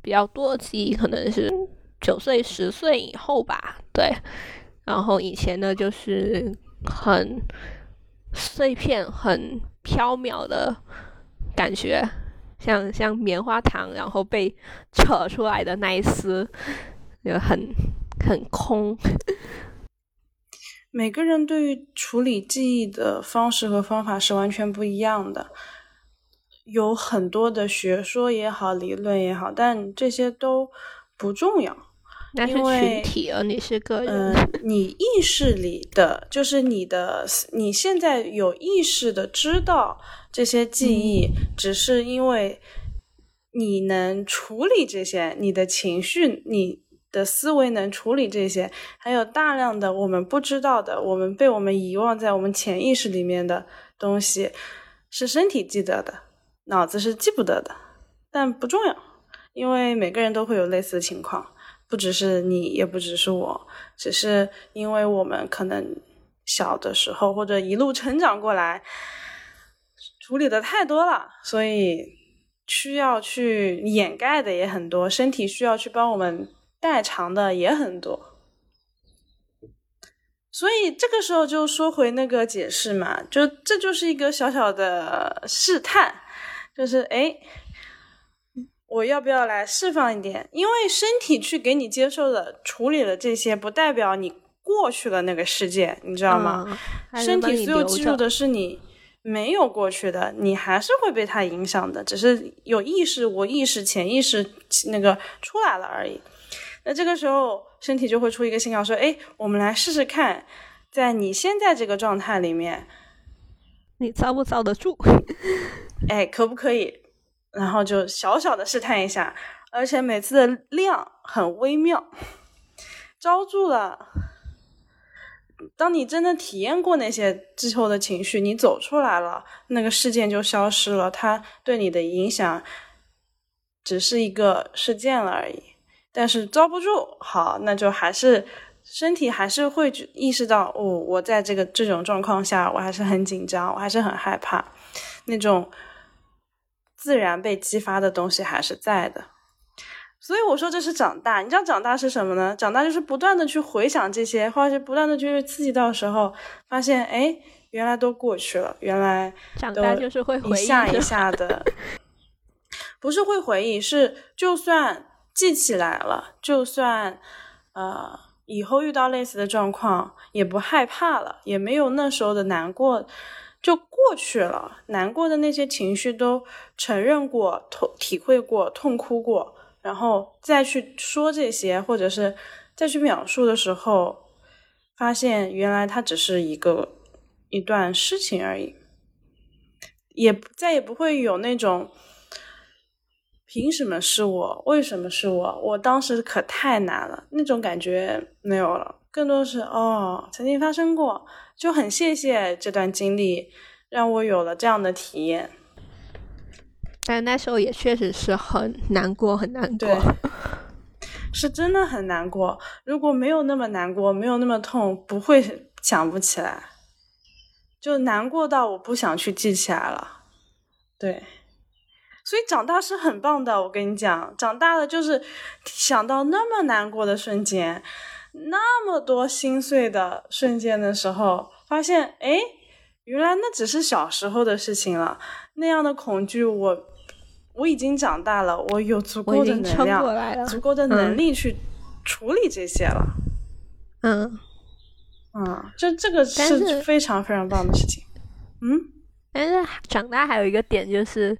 比较多记忆可能是九岁、十岁以后吧，对。然后以前呢，就是很碎片、很飘渺的感觉，像像棉花糖，然后被扯出来的那一丝，就很很空。每个人对于处理记忆的方式和方法是完全不一样的，有很多的学说也好，理论也好，但这些都不重要。那是群体，而你是个人。嗯，你意识里的，就是你的，你现在有意识的知道这些记忆，只是因为你能处理这些，你的情绪，你。的思维能处理这些，还有大量的我们不知道的，我们被我们遗忘在我们潜意识里面的东西，是身体记得的，脑子是记不得的，但不重要，因为每个人都会有类似的情况，不只是你，也不只是我，只是因为我们可能小的时候或者一路成长过来，处理的太多了，所以需要去掩盖的也很多，身体需要去帮我们。代偿的也很多，所以这个时候就说回那个解释嘛，就这就是一个小小的试探，就是哎，我要不要来释放一点？因为身体去给你接受的处理了这些，不代表你过去了那个世界，你知道吗？身体所有记住的是你没有过去的，你还是会被它影响的，只是有意识、我意识、潜意识那个出来了而已。那这个时候，身体就会出一个信号，说：“哎，我们来试试看，在你现在这个状态里面，你遭不遭得住？哎，可不可以？然后就小小的试探一下，而且每次的量很微妙，招住了。当你真的体验过那些之后的情绪，你走出来了，那个事件就消失了，它对你的影响只是一个事件了而已。”但是遭不住，好，那就还是身体还是会意识到，哦，我在这个这种状况下，我还是很紧张，我还是很害怕，那种自然被激发的东西还是在的。所以我说这是长大，你知道长大是什么呢？长大就是不断的去回想这些，或者是不断的去刺激到时候，发现，哎，原来都过去了，原来长大就是会一下一下的，不是会回忆，是就算。记起来了，就算呃以后遇到类似的状况，也不害怕了，也没有那时候的难过，就过去了。难过的那些情绪都承认过、痛体会过、痛哭过，然后再去说这些，或者是再去描述的时候，发现原来它只是一个一段事情而已，也再也不会有那种。凭什么是我？为什么是我？我当时可太难了，那种感觉没有了，更多是哦，曾经发生过，就很谢谢这段经历，让我有了这样的体验。但那时候也确实是很难过，很难过，是真的很难过。如果没有那么难过，没有那么痛，不会想不起来，就难过到我不想去记起来了。对。所以长大是很棒的，我跟你讲，长大了就是想到那么难过的瞬间，那么多心碎的瞬间的时候，发现，哎，原来那只是小时候的事情了。那样的恐惧，我我已经长大了，我有足够的能量。足够的能力去处理这些了。嗯，嗯，就这个是非常非常棒的事情。嗯，但是长大还有一个点就是，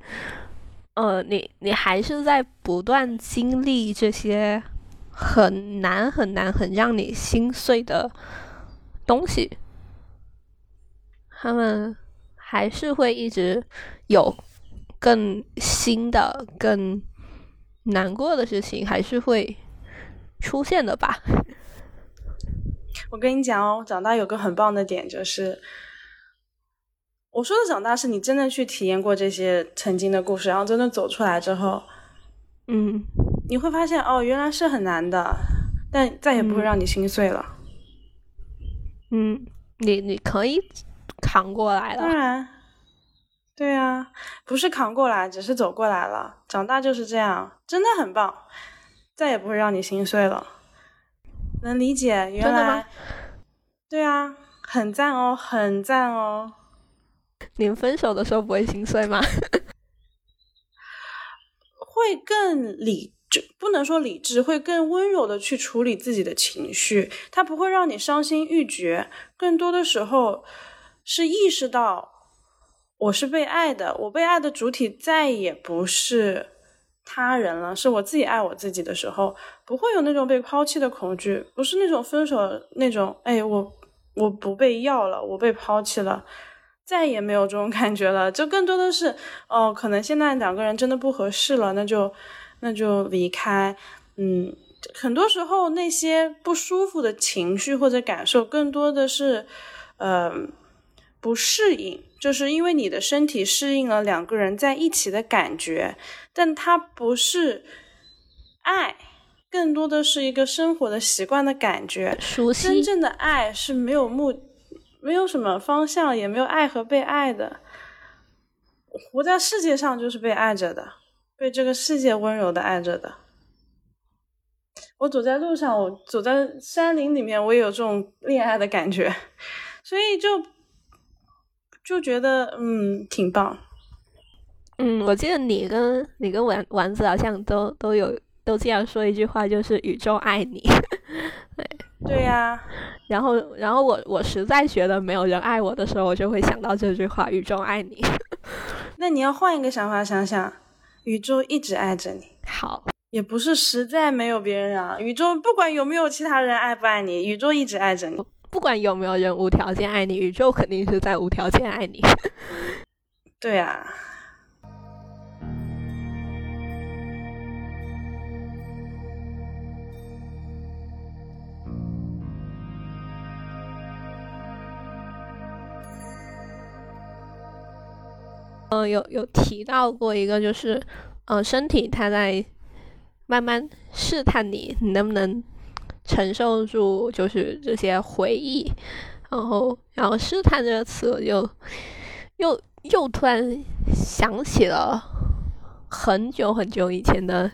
呃，你你还是在不断经历这些很难很难很让你心碎的东西，他们还是会一直有更新的、更难过的事情，还是会出现的吧。我跟你讲哦，长大有个很棒的点就是，我说的长大是你真的去体验过这些曾经的故事，然后真的走出来之后，嗯你会发现哦，原来是很难的，但再也不会嗯让你心碎了。嗯，你你可以扛过来了。当然，对啊，不是扛过来，只是走过来了。长大就是这样，真的很棒，再也不会让你心碎了。能理解，原来，对啊，很赞哦，很赞哦。你们分手的时候不会心碎吗？会更理智，不能说理智，会更温柔的去处理自己的情绪，它不会让你伤心欲绝，更多的时候是意识到我是被爱的，我被爱的主体再也不是他人了，是我自己爱我自己的时候，不会有那种被抛弃的恐惧，不是那种分手那种，哎，我我不被要了，我被抛弃了。再也没有这种感觉了，就更多的是，哦，可能现在两个人真的不合适了，那就那就离开。嗯，很多时候那些不舒服的情绪或者感受，更多的是，呃，不适应，就是因为你的身体适应了两个人在一起的感觉，但它不是爱，更多的是一个生活的习惯的感觉。熟悉真正的爱是没有目，没有什么方向，也没有爱和被爱的。活在世界上就是被爱着的，被这个世界温柔的爱着的。我走在路上，我走在山林里面，我也有这种恋爱的感觉，所以就就觉得嗯挺棒。嗯，我记得你跟你跟丸丸子好像都都有都这样说一句话，就是宇宙爱你。对呀、然后，然后我我实在觉得没有人爱我的时候，我就会想到这句话：宇宙爱你。那你要换一个想法想想，宇宙一直爱着你。好，也不是实在没有别人啊，宇宙不管有没有其他人爱不爱你，宇宙一直爱着你。不管有没有人无条件爱你，宇宙肯定是在无条件爱你。对啊，嗯，有有提到过一个，就是，呃，身体它在慢慢试探你，你能不能承受住，就是这些回忆。然后，然后试探这个词，我就又又突然想起了很久很久以前的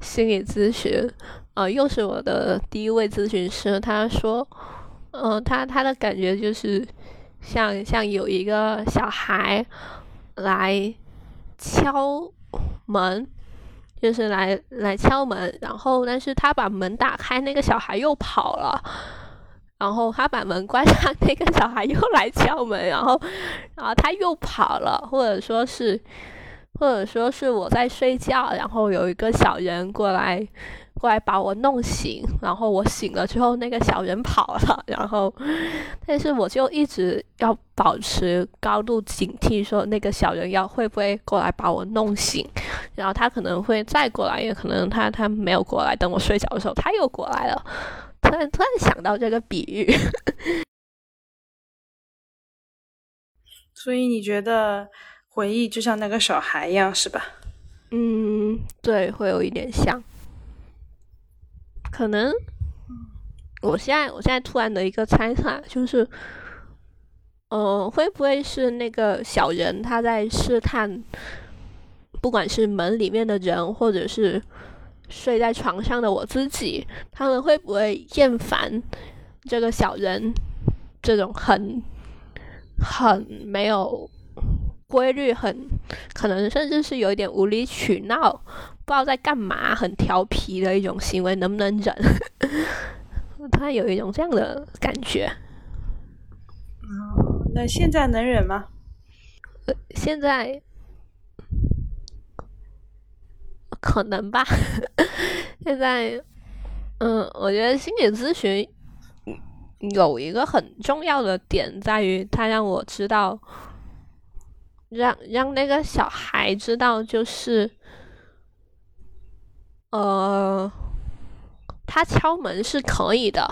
心理咨询，呃，又是我的第一位咨询师，他说，呃，他他的感觉就是像像有一个小孩。来敲门，就是来来敲门，然后但是他把门打开，那个小孩又跑了，然后他把门关上，那个小孩又来敲门，然后然后他又跑了，或者说是或者说是我在睡觉，然后有一个小人过来。过来把我弄醒，然后我醒了之后，那个小人跑了，然后，但是我就一直要保持高度警惕，说那个小人要会不会过来把我弄醒，然后他可能会再过来，也可能他他没有过来，等我睡着的时候他又过来了，突然突然想到这个比喻，所以你觉得回忆就像那个小孩一样，是吧？嗯，对，会有一点像。可能，我现在我现在突然的一个猜测就是，呃，会不会是那个小人他在试探，不管是门里面的人，或者是睡在床上的我自己，他们会不会厌烦这个小人这种很很没有规律、很可能甚至是有一点无理取闹，不知道在干嘛，很调皮的一种行为，能不能忍？他有一种这样的感觉。嗯，那现在能忍吗？现在可能吧。现在，嗯，我觉得心理咨询有一个很重要的点在于，他让我知道，让让那个小孩知道，就是，呃，他敲门是可以的，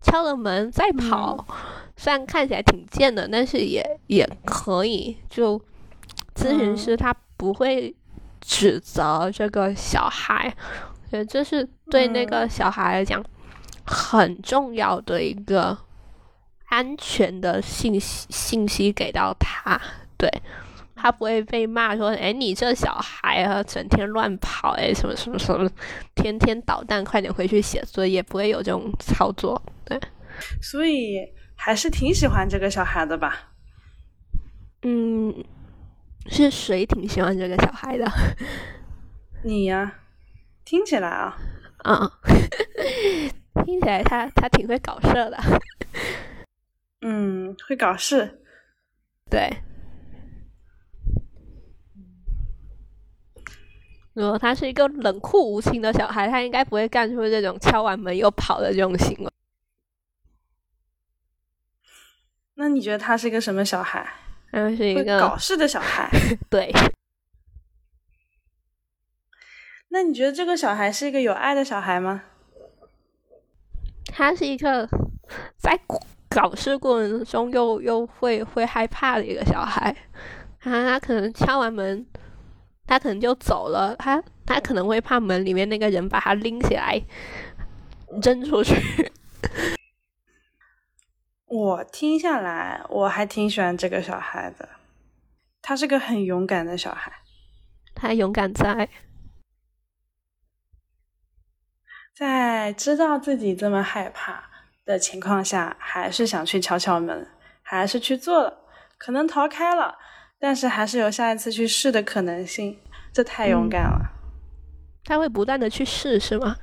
敲了门再跑。虽然看起来挺贱的，但是也也可以。就咨询师他不会指责这个小孩，觉得这是对那个小孩来讲很重要的一个安全的信息信息给到他。对他不会被骂说：“哎，你这小孩啊，整天乱跑，哎，什么什么什么，天天捣蛋，快点回去写作业。”不会有这种操作。对，所以。还是挺喜欢这个小孩的吧？嗯，是谁挺喜欢这个小孩的？你呀，听起来啊，啊，听起来他他挺会搞事的。嗯，会搞事，对。如果他是一个冷酷无情的小孩，他应该不会干出这种敲完门又跑的这种行为。那你觉得他是一个什么小孩？他是一个搞事的小孩。对。那你觉得这个小孩是一个有爱的小孩吗？他是一个在搞事过程中又又会会害怕的一个小孩。他他可能敲完门，他可能就走了。他他可能会怕门里面那个人把他拎起来扔出去。我听下来，我还挺喜欢这个小孩的。他是个很勇敢的小孩，他勇敢在在知道自己这么害怕的情况下，还是想去敲敲门，还是去做了。可能逃开了，但是还是有下一次去试的可能性。这太勇敢了。他会不断的去试，是吗？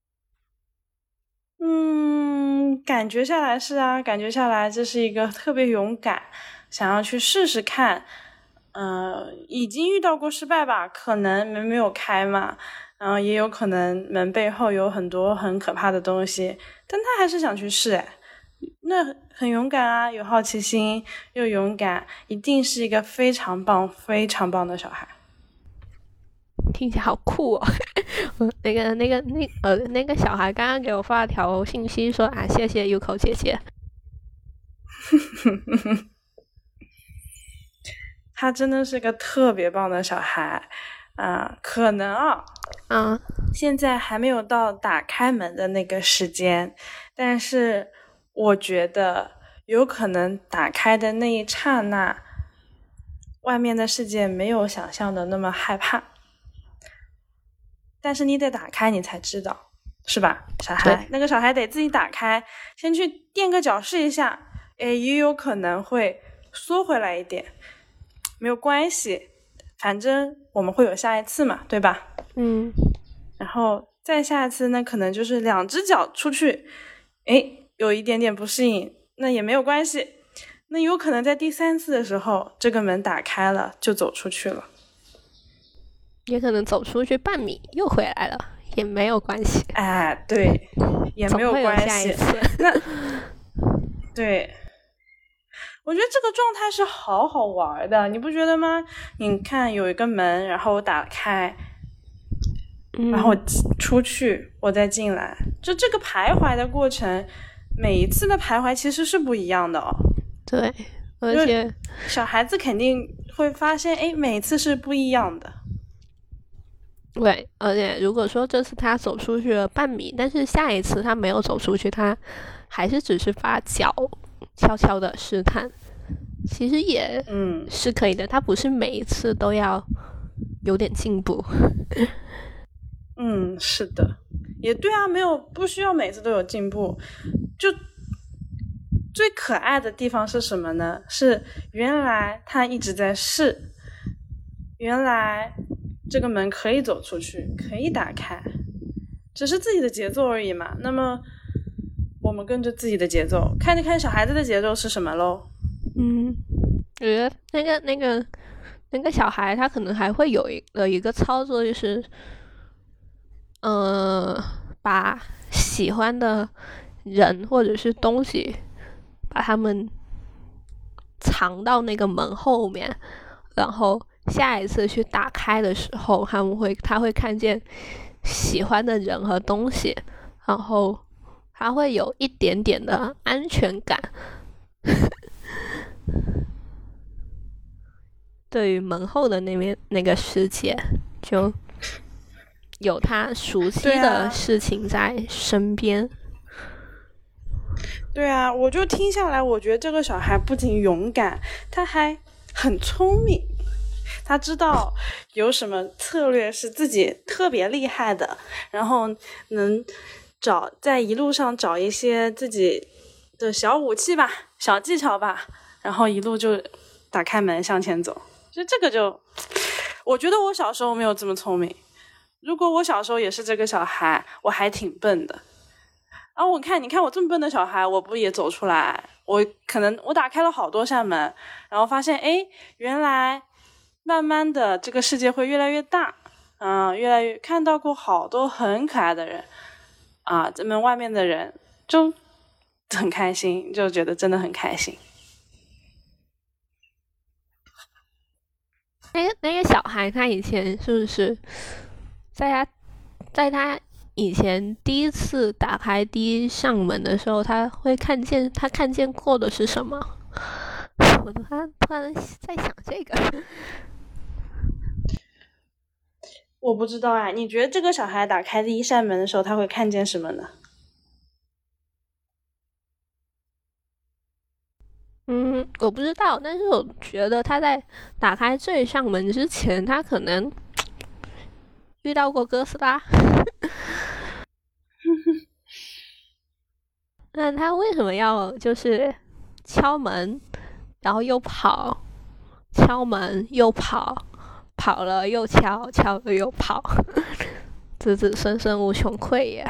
嗯，感觉下来是啊，感觉下来这是一个特别勇敢，想要去试试看。嗯，已经遇到过失败吧？可能门没有开嘛，然后也有可能门背后有很多很可怕的东西，但他还是想去试，哎，那很勇敢啊，有好奇心又勇敢，一定是一个非常棒、非常棒的小孩。听起来好酷哦！那个、那个、那呃，那个小孩刚刚给我发了条信息说啊，谢谢 Uko 姐姐。他真的是个特别棒的小孩啊！可能啊，嗯，现在还没有到打开门的那个时间，但是我觉得有可能打开的那一刹那，外面的世界没有想象的那么害怕。但是你得打开，你才知道，是吧？小孩，那个小孩得自己打开，先去垫个脚试一下，哎，也有可能会缩回来一点，没有关系，反正我们会有下一次嘛，对吧？嗯，然后再下一次，那可能就是两只脚出去，哎，有一点点不适应，那也没有关系，那有可能在第三次的时候，这个门打开了，就走出去了。也可能走出去半米又回来了，也没有关系。哎，对，也没有关系。那对，我觉得这个状态是好好玩的，你不觉得吗？你看有一个门，然后我打开，然后出去，我再进来，就这个徘徊的过程，每一次的徘徊其实是不一样的哦。对，而且小孩子肯定会发现，哎，每次是不一样的。对，而且如果说这次他走出去了半米，但是下一次他没有走出去，他还是只是把脚悄悄的试探，其实也嗯是可以的。他不是每一次都要有点进步。嗯，是的，也对啊，没有不需要每次都有进步。就最可爱的地方是什么呢？是原来他一直在试。原来这个门可以走出去，可以打开，只是自己的节奏而已嘛。那么我们跟着自己的节奏，看着看小孩子的节奏是什么喽？嗯，我觉得那个那个那个小孩他可能还会有一呃一个操作，就是呃把喜欢的人或者是东西把他们藏到那个门后面，然后下一次去打开的时候，他们会他会看见喜欢的人和东西，然后他会有一点点的安全感。对于门后的那边那个世界，就有他熟悉的事情在身边。对啊，我就听下来，我觉得这个小孩不仅勇敢，他还很聪明。他知道有什么策略是自己特别厉害的，然后能找在一路上找一些自己的小武器吧、小技巧吧，然后一路就打开门向前走。就这个就，我觉得我小时候没有这么聪明。如果我小时候也是这个小孩，我还挺笨的。然后我看，你看我这么笨的小孩，我不也走出来？我可能我打开了好多扇门，然后发现，哎，原来慢慢的这个世界会越来越大，嗯，越来越看到过好多很可爱的人，啊，这门外面的人就 很开心，就觉得真的很开心。那个那个小孩，他以前是不是在他在他以前第一次打开第一扇门的时候，他会看见他看见过的是什么？我突然突然在想这个，我不知道啊。你觉得这个小孩打开第一扇门的时候，他会看见什么呢？嗯，我不知道，但是我觉得他在打开这一扇门之前，他可能遇到过哥斯拉。那他为什么要就是敲门，然后又跑，敲门又跑，跑了又敲，敲了又跑，子子孙孙无穷匮也。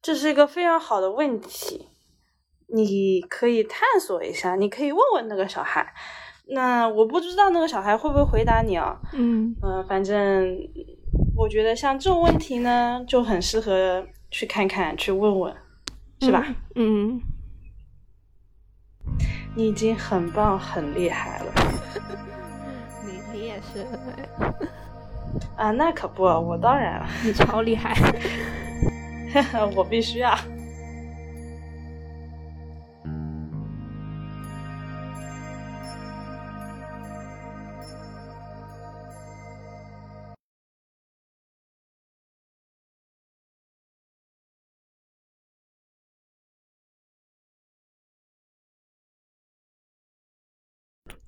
这是一个非常好的问题。你可以探索一下，你可以问问那个小孩。那我不知道那个小孩会不会回答你啊？嗯嗯，反正我觉得像这种问题呢，就很适合去看看，去问问，是吧？嗯。你已经很棒，很厉害了。你你也是。啊，那可不，我当然了。你超厉害。我必须啊。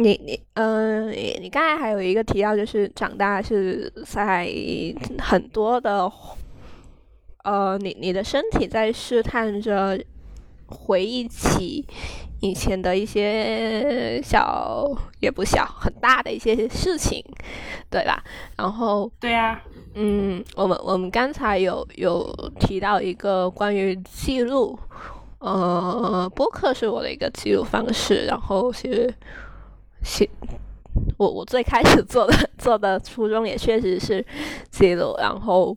你你嗯，你刚才还有一个提到，就是长大是在很多的，呃，你你的身体在试探着回忆起以前的一些小也不小很大的一些事情，对吧？然后对呀，嗯，我们我们刚才有有提到一个关于记录，呃，播客是我的一个记录方式，然后是。写我我最开始做的做的初衷也确实是记录，然后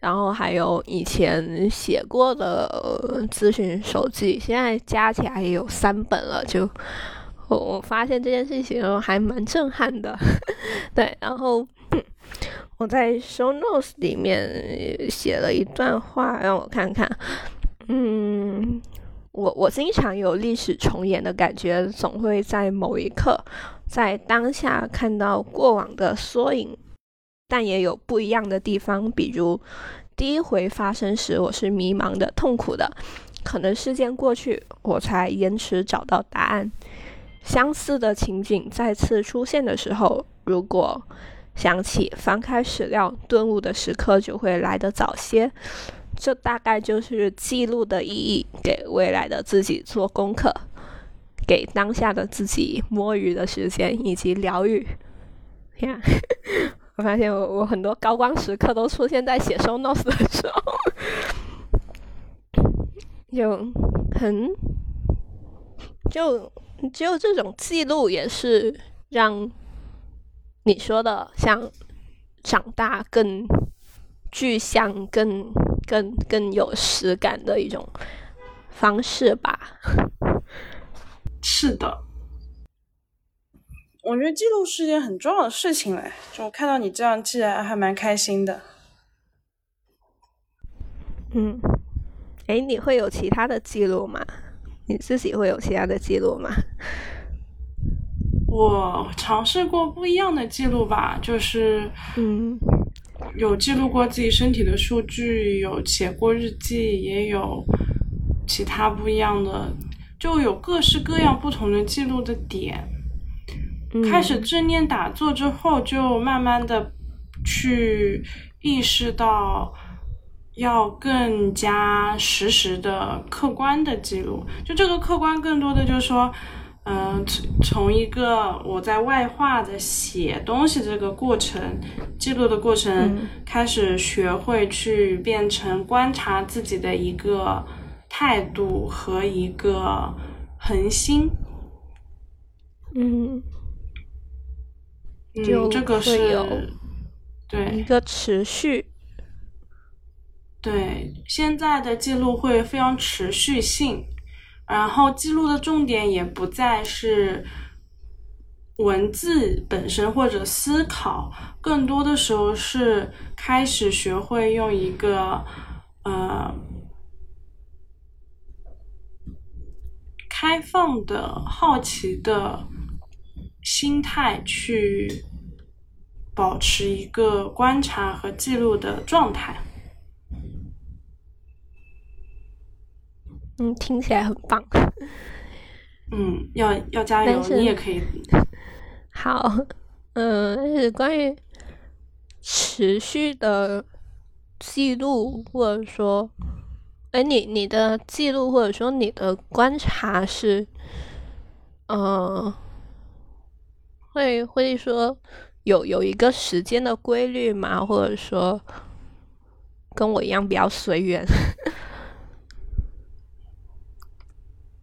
然后还有以前写过的咨询手记，现在加起来也有三本了。就我我发现这件事情还蛮震撼的，对。然后我在 show notes 里面写了一段话，让我看看。嗯。我我经常有历史重演的感觉，总会在某一刻，在当下看到过往的缩影，但也有不一样的地方。比如第一回发生时，我是迷茫的、痛苦的，可能事件过去，我才延迟找到答案。相似的情景再次出现的时候，如果想起翻开史料顿悟的时刻，就会来得早些。这大概就是记录的意义，给未来的自己做功课，给当下的自己摸鱼的时间以及疗愈。呀，我发现我我很多高光时刻都出现在写 show notes 的时候，就很就只有这种记录也是让你说的像长大更具象、更更更有实感的一种方式吧。是的。我觉得记录是件很重要的事情嘞，就我看到你这样记来，还蛮开心的。嗯，哎，你会有其他的记录吗？你自己会有其他的记录吗？我尝试过不一样的记录吧，就是嗯，有记录过自己身体的数据，有写过日记，也有其他不一样的，就有各式各样不同的记录的点。开始正念打坐之后，就慢慢的去意识到要更加实时的、客观的记录。就这个客观，更多的就是说，嗯，从一个我在外化的写东西这个过程、记录的过程，开始学会去变成观察自己的一个态度和一个恒心。嗯。嗯这个是对一个持续，对现在的记录会非常持续性，然后记录的重点也不再是文字本身或者思考，更多的时候是开始学会用一个呃开放的好奇的。心态去保持一个观察和记录的状态。嗯，听起来很棒。嗯，要要加油，你也可以。好，嗯，是关于持续的记录，或者说，哎，你你的记录或者说你的观察是，嗯。会会说有有一个时间的规律吗？或者说跟我一样比较随缘？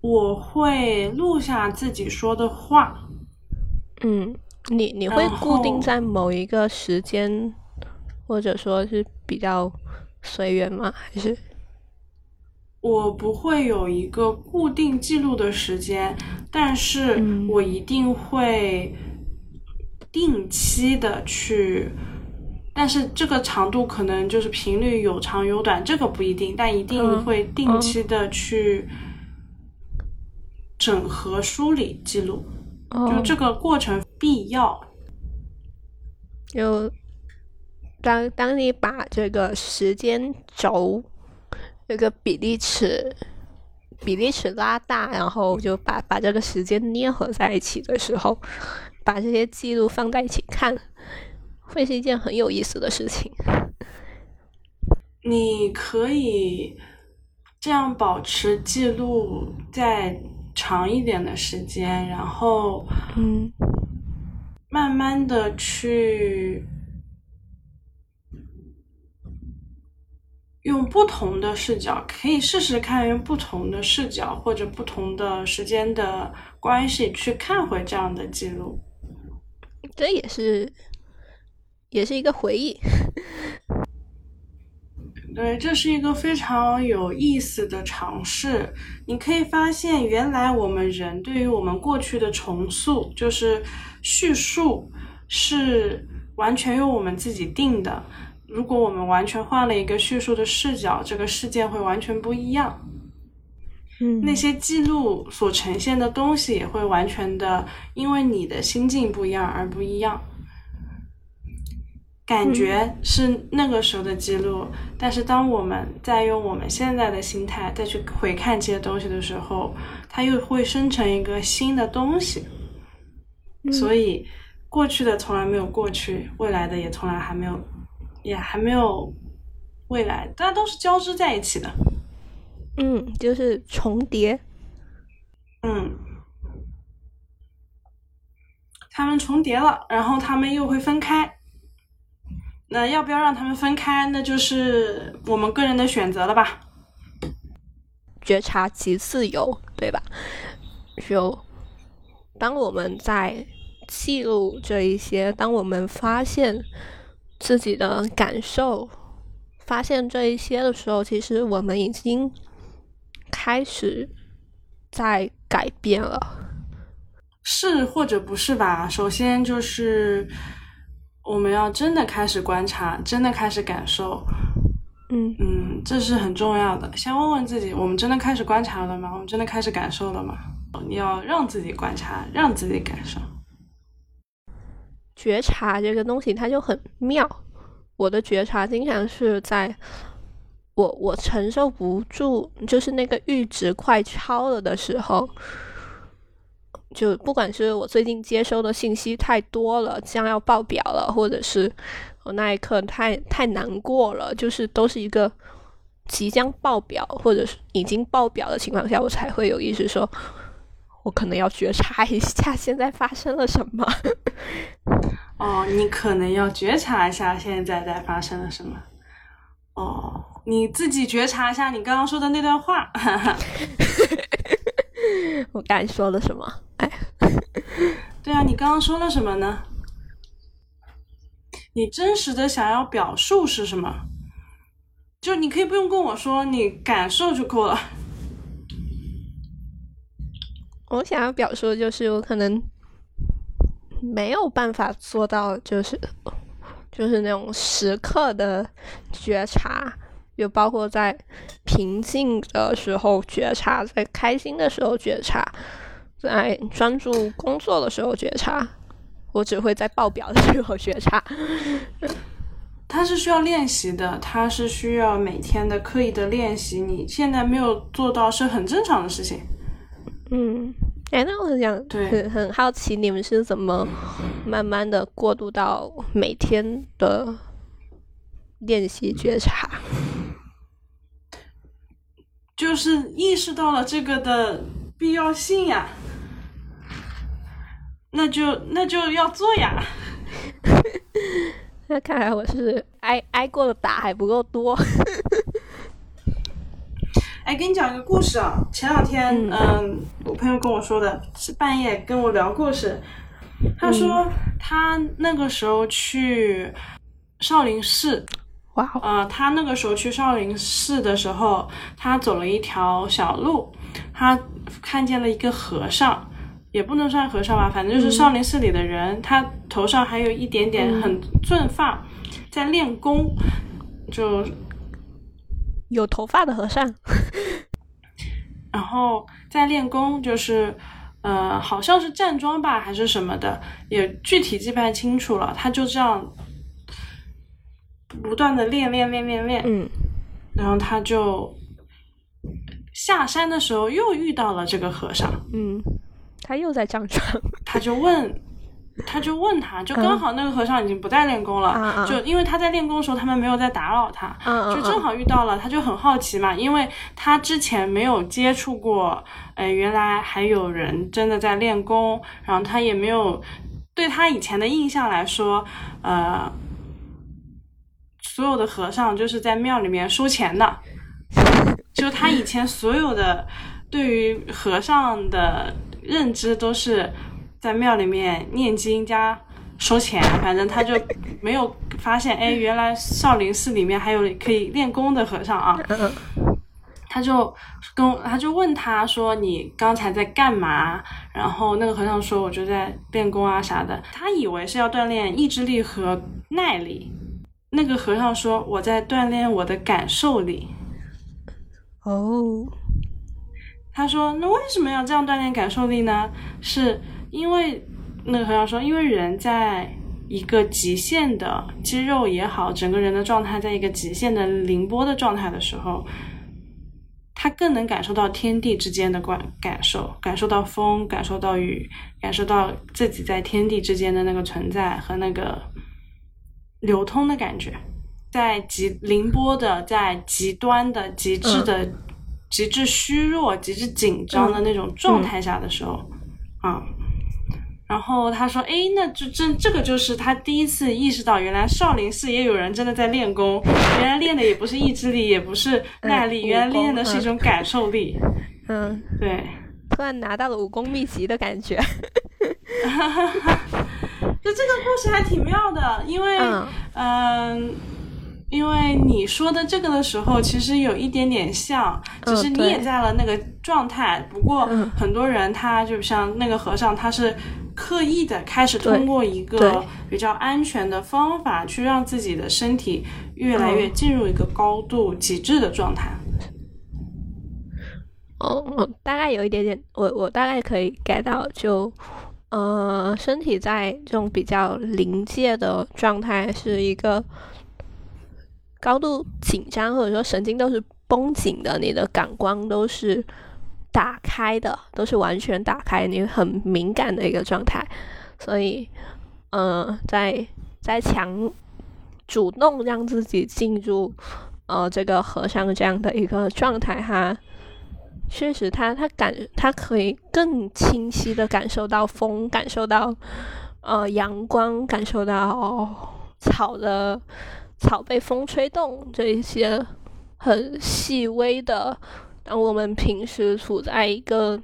我会录下自己说的话。嗯，你你会固定在某一个时间，或者说是比较随缘吗？还是我不会有一个固定记录的时间，但是我一定会。定期的去，但是这个长度可能就是频率有长有短，这个不一定，但一定会定期的去整合、梳理、记录，就这个过程必要。就当当你把这个时间轴这个比例尺比例尺拉大，然后就把把这个时间捏合在一起的时候。把这些记录放在一起看，会是一件很有意思的事情。你可以这样保持记录再长一点的时间，然后嗯，慢慢的去用不同的视角，可以试试看用不同的视角或者不同的时间的关系去看回这样的记录。这也是，也是一个回忆。对，这是一个非常有意思的尝试。你可以发现，原来我们人对于我们过去的重塑，就是叙述，是完全由我们自己定的。如果我们完全换了一个叙述的视角，这个事件会完全不一样。嗯那些记录所呈现的东西也会完全的，因为你的心境不一样而不一样。感觉是那个时候的记录，但是当我们在用我们现在的心态再去回看这些东西的时候，它又会生成一个新的东西。所以，过去的从来没有过去，未来的也从来还没有，也还没有未来，大家都是交织在一起的。嗯，就是重叠。嗯，他们重叠了，然后他们又会分开。那要不要让他们分开？那就是我们个人的选择了吧。觉察即自由，对吧？就当我们在记录这一些，当我们发现自己的感受，发现这一些的时候，其实我们已经开始在改变了。是或者不是吧？首先就是我们要真的开始观察，真的开始感受。嗯嗯，这是很重要的。先问问自己：我们真的开始观察了吗？我们真的开始感受了吗？你要让自己观察，让自己感受。觉察这个东西，它就很妙。我的觉察经常是在我我承受不住，就是那个阈值快超了的时候，就不管是我最近接收的信息太多了，将要爆表了，或者是我那一刻太太难过了，就是都是一个即将爆表或者是已经爆表的情况下，我才会有意识说。我可能要觉察一下现在发生了什么。哦，你可能要觉察一下现在在发生了什么。哦，你自己觉察一下你刚刚说的那段话。我刚才说了什么？哎，对啊，你刚刚说了什么呢？你真实的想要表述是什么？就你可以不用跟我说，你感受就够了。我想要表述的就是，我可能没有办法做到，就是就是那种时刻的觉察，就包括在平静的时候觉察，在开心的时候觉察，在专注工作的时候觉察，我只会在报表的时候觉察。它是需要练习的，它是需要每天的刻意的练习。你现在没有做到是很正常的事情。嗯，哎，那我很想，很很好奇，你们是怎么慢慢的过渡到每天的练习觉察？就是意识到了这个的必要性呀，那就那就要做呀。那看来我是挨挨过的打还不够多。哎，给你讲一个故事啊！前两天，嗯，我朋友跟我说的，是半夜跟我聊故事。他说他那个时候去少林寺，哇，呃，他那个时候去少林寺的时候，他走了一条小路，他看见了一个和尚，也不能算和尚吧，反正就是少林寺里的人。他头上还有一点点很寸发，在练功，就。有头发的和尚，然后在练功，就是呃，好像是站桩吧，还是什么的，也具体记不太清楚了。他就这样不断的练练练练练，嗯，然后他就下山的时候又遇到了这个和尚，嗯，他又在站桩，他就问。他就问他，就刚好那个和尚已经不再练功了，就因为他在练功的时候，他们没有在打扰他，就正好遇到了，他就很好奇嘛，因为他之前没有接触过，哎，原来还有人真的在练功，然后他也没有对他以前的印象来说，呃，所有的和尚就是在庙里面收钱的，就他以前所有的对于和尚的认知都是。在庙里面念经加收钱，反正他就没有发现，哎，原来少林寺里面还有可以练功的和尚啊。他就跟他就问他说：“你刚才在干嘛？”然后那个和尚说：“我就在练功啊啥的。”他以为是要锻炼意志力和耐力。那个和尚说：“我在锻炼我的感受力。”哦，他说：“那为什么要这样锻炼感受力呢？”是。因为那个和尚说，因为人在一个极限的肌肉也好，整个人的状态在一个极限的凌波的状态的时候，他更能感受到天地之间的感感受，感受到风，感受到雨，感受到自己在天地之间的那个存在和那个流通的感觉，在极凌波的，在极端的、极致的、极致虚弱、极致紧张的那种状态下的时候，啊。然后他说：“哎，那就这这个就是他第一次意识到，原来少林寺也有人真的在练功，原来练的也不是意志力，也不是耐力，原来练的是一种感受力。”嗯，对，突然拿到了武功秘籍的感觉。就这个故事还挺妙的，因为嗯。因为你说的这个的时候，其实有一点点像，只是你也在了那个状态。不过很多人他就像那个和尚，他是刻意的开始通过一个比较安全的方法，去让自己的身体越来越进入一个高度极致的状态。哦，大概有一点点，我我大概可以 get 到，就呃，身体在这种比较临界的状态是一个。高度紧张，或者说神经都是绷紧的，你的感官都是打开的，都是完全打开，你很敏感的一个状态。所以，呃，在在强主动让自己进入呃这个和尚这样的一个状态，哈，确实，他他感他可以更清晰的感受到风，感受到呃阳光，感受到草的。草被风吹动，这一些很细微的，当我们平时处在一个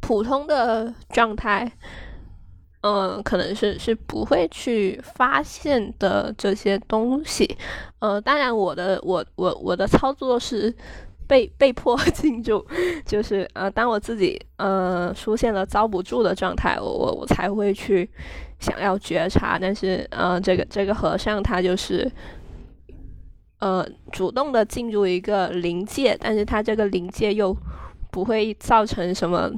普通的状态，嗯，可能是是不会去发现的这些东西。呃，当然，我的我我我的操作是被被迫 进入，就是呃，当我自己呃出现了遭不住的状态，我我我才会去。想要觉察，但是呃，这个这个和尚他就是呃主动的进入一个临界，但是他这个临界又不会造成什么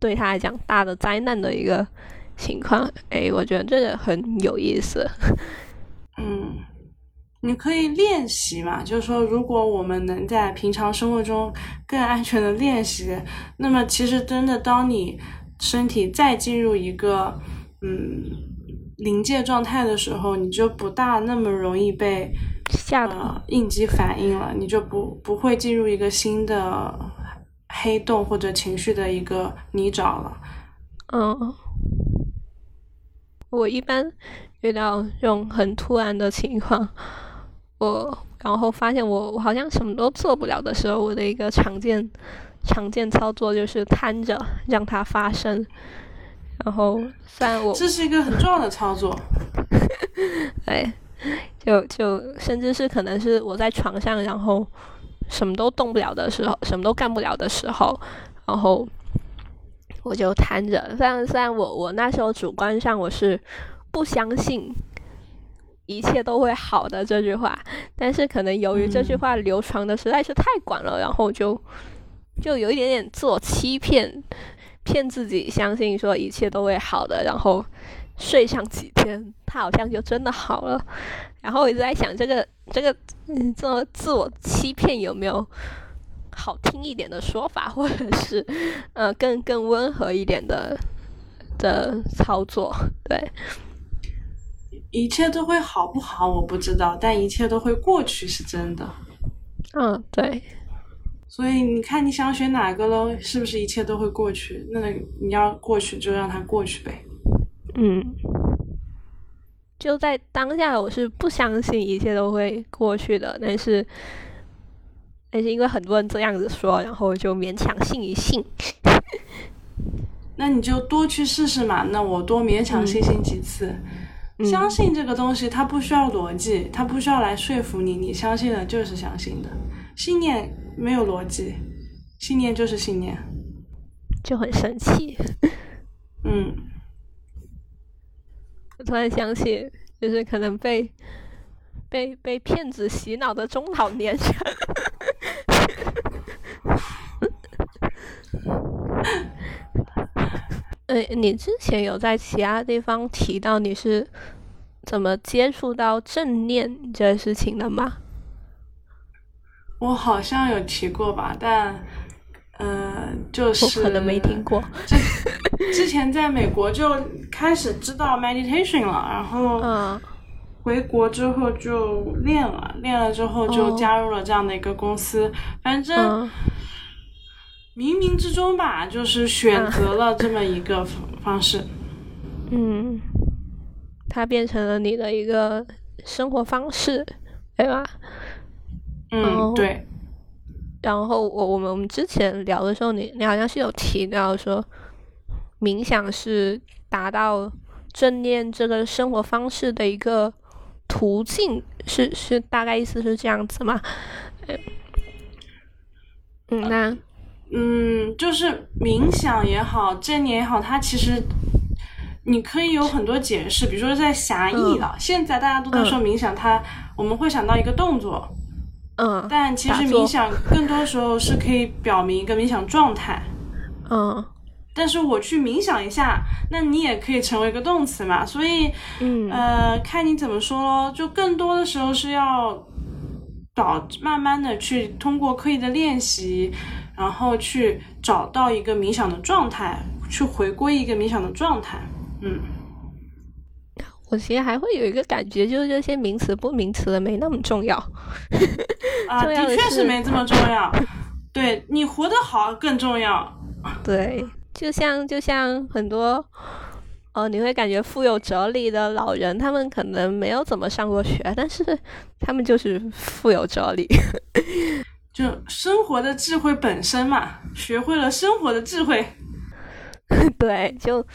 对他来讲大的灾难的一个情况。哎，我觉得这个很有意思。嗯，你可以练习嘛，就是说，如果我们能在平常生活中更安全的练习，那么其实真的当你身体再进入一个。嗯，临界状态的时候，你就不大那么容易被吓到应激反应了，你就不不会进入一个新的黑洞或者情绪的一个泥沼了。嗯，我一般遇到这种很突然的情况，我然后发现我我好像什么都做不了的时候，我的一个常见常见操作就是瘫着让它发生。然后，虽然我这是一个很重要的操作，对，就就甚至是可能是我在床上，然后什么都动不了的时候，什么都干不了的时候，然后我就瘫着。虽然虽然我我那时候主观上我是不相信一切都会好的这句话，但是可能由于这句话流传的实在是太广了，然后就就有一点点自我欺骗。骗自己相信说一切都会好的，然后睡上几天，他好像就真的好了。然后我一直在想，这个这个嗯，这自我欺骗有没有好听一点的说法，或者是呃更更温和一点的的操作？对，一切都会好不好我不知道，但一切都会过去是真的。嗯，对。所以你看，你想选哪个喽？是不是一切都会过去？那你要过去，就让它过去呗。嗯，就在当下，我是不相信一切都会过去的。但是，但是因为很多人这样子说，然后就勉强信一信。那你就多去试试嘛。那我多勉强信信几次。相信这个东西，它不需要逻辑，它不需要来说服你。你相信的就是相信的，信念。没有逻辑，信念就是信念，就很神奇。嗯，我突然想起，就是可能被被被骗子洗脑的中老年人。呃，你之前有在其他地方提到你是怎么接触到正念这件事情的吗？我好像有提过吧，但，呃，就是可能没听过。之之前在美国就开始知道 meditation 了，然后回国之后就练了，练了之后就加入了这样的一个公司。反正冥冥之中吧，就是选择了这么一个 方式。嗯，它变成了你的一个生活方式，对吧？嗯，对。然后我我们我们之前聊的时候，你你好像是有提到说，冥想是达到正念这个生活方式的一个途径，是是大概意思是这样子吗？嗯，那嗯，就是冥想也好，正念也好，它其实你可以有很多解释，比如说在狭义的，现在大家都在说冥想，它我们会想到一个动作。嗯，但其实冥想更多时候是可以表明一个冥想状态。嗯，但是我去冥想一下，那你也可以成为一个动词嘛。所以，嗯，呃，看你怎么说咯。就更多的时候是要找慢慢的去通过刻意的练习，然后去找到一个冥想的状态，去回归一个冥想的状态。嗯。我其实还会有一个感觉，就是这些名词不名词的没那么重要。啊，的确是没这么重要。对你活得好更重要。对，就像就像很多，哦，你会感觉富有哲理的老人，他们可能没有怎么上过学，但是他们就是富有哲理。就生活的智慧本身嘛，学会了生活的智慧。对，就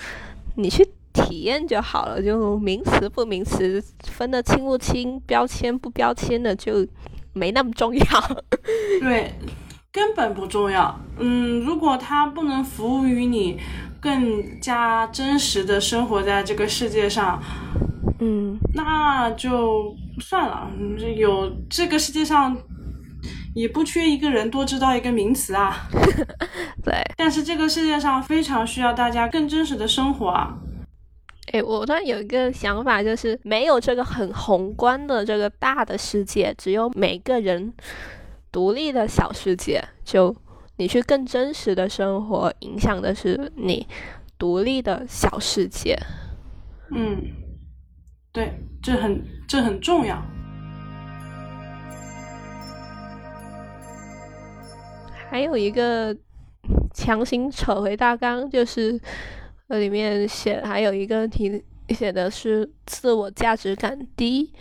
你去。体验就好了，就名词不名词分得清不清，标签不标签的就没那么重要。对，根本不重要。嗯，如果它不能服务于你更加真实的生活在这个世界上，嗯，那就算了。有这个世界上也不缺一个人多知道一个名词啊。对，但是这个世界上非常需要大家更真实的生活啊。哎，我突然有一个想法，就是没有这个很宏观的这个大的世界，只有每个人独立的小世界。就你去更真实的生活，影响的是你独立的小世界。嗯，对，这很这很重要。还有一个强行扯回大纲，就是。里面写还有一个题写的是自我价值感低，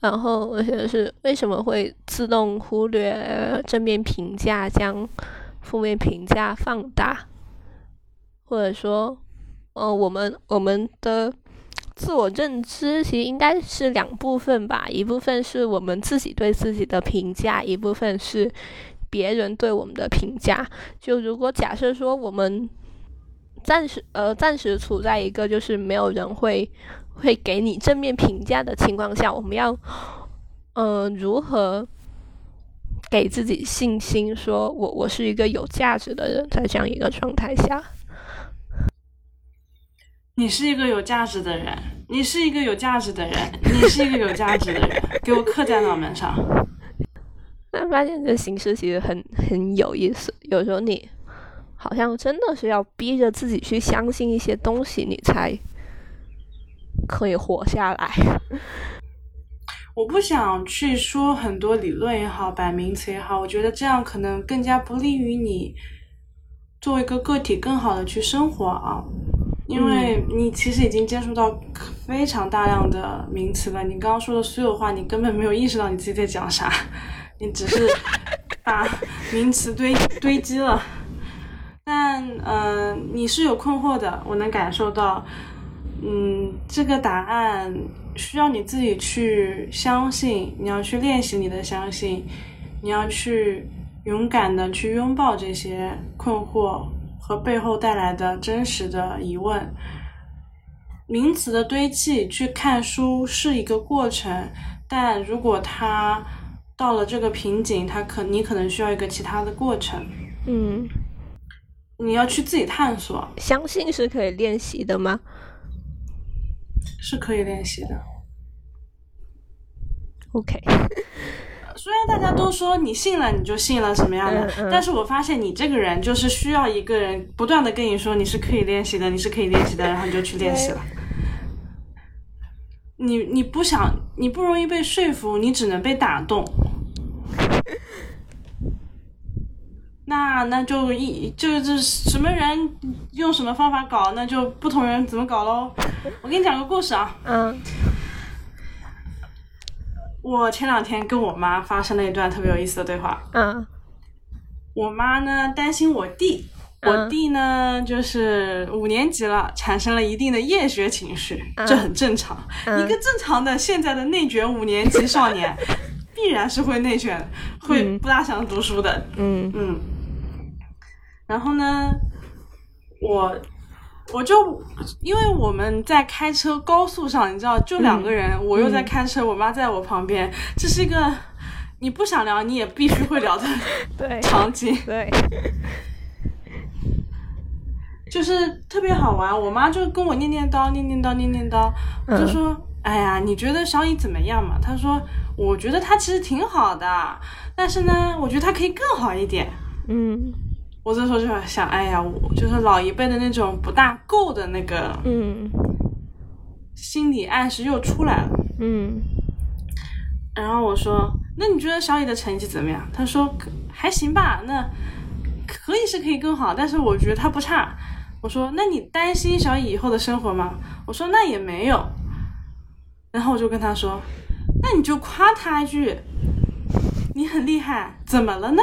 然后我写的是为什么会自动忽略正面评价，将负面评价放大，或者说，呃，我们我们的自我认知其实应该是两部分吧，一部分是我们自己对自己的评价，一部分是别人对我们的评价。就如果假设说我们。暂时呃，暂时处在一个就是没有人会会给你正面评价的情况下，我们要嗯如何给自己信心，说我我是一个有价值的人，在这样一个状态下，你是一个有价值的人，你是一个有价值的人，你是一个有价值的人，给我刻在脑门上。那 发现这形式其实很很有意思，有时候你。好像真的是要逼着自己去相信一些东西，你才可以活下来。我不想去说很多理论也好，摆名词也好，我觉得这样可能更加不利于你作为一个个体更好的去生活啊。因为你其实已经接触到非常大量的名词了，你刚刚说的所有话，你根本没有意识到你自己在讲啥，你只是 把名词堆堆积了。但嗯，你是有困惑的，我能感受到。嗯，这个答案需要你自己去相信，你要去练习你的相信，你要去勇敢的去拥抱这些困惑和背后带来的真实的疑问。名词的堆砌，去看书是一个过程，但如果它到了这个瓶颈，它可你可能需要一个其他的过程。嗯。你要去自己探索，相信是可以练习的吗？是可以练习的。OK。虽然大家都说你信了你就信了什么样的，但是我发现你这个人就是需要一个人不断的跟你说你是可以练习的，你是可以练习的，然后你就去练习了。你你不想，你不容易被说服，你只能被打动。那那就一就是什么人用什么方法搞，那就不同人怎么搞喽。我给你讲个故事啊，嗯我前两天跟我妈发生了一段特别有意思的对话。嗯我妈呢担心我弟，我嗯弟呢就是五年级了，产生了一定的厌学情绪，嗯这很正常。嗯一个正常的现在的内卷五年级少年，必然是会内卷，会嗯。不大想读书的。嗯。嗯，然后呢，我我就因为我们在开车高速上，你知道，就两个人，我又在开车，我妈在我旁边，这是一个你不想聊你也必须会聊的 对。场景，对，就是特别好玩。我妈就跟我念念叨，念念叨，念念叨，我就嗯说。哎呀，你觉得小乙怎么样嘛？他说，我觉得他其实挺好的，但是呢，我觉得他可以更好一点。嗯我这时候就想，哎呀，我就是老一辈的那种不大够的那个嗯心理暗示又出来了。嗯然后我说，那你觉得小乙的成绩怎么样？他说还行吧，那可以是可以更好，但是我觉得他不差。我说，那你担心小乙以后的生活吗？我说那也没有。然后我就跟他说，那你就夸他一句，你很厉害，怎么了呢？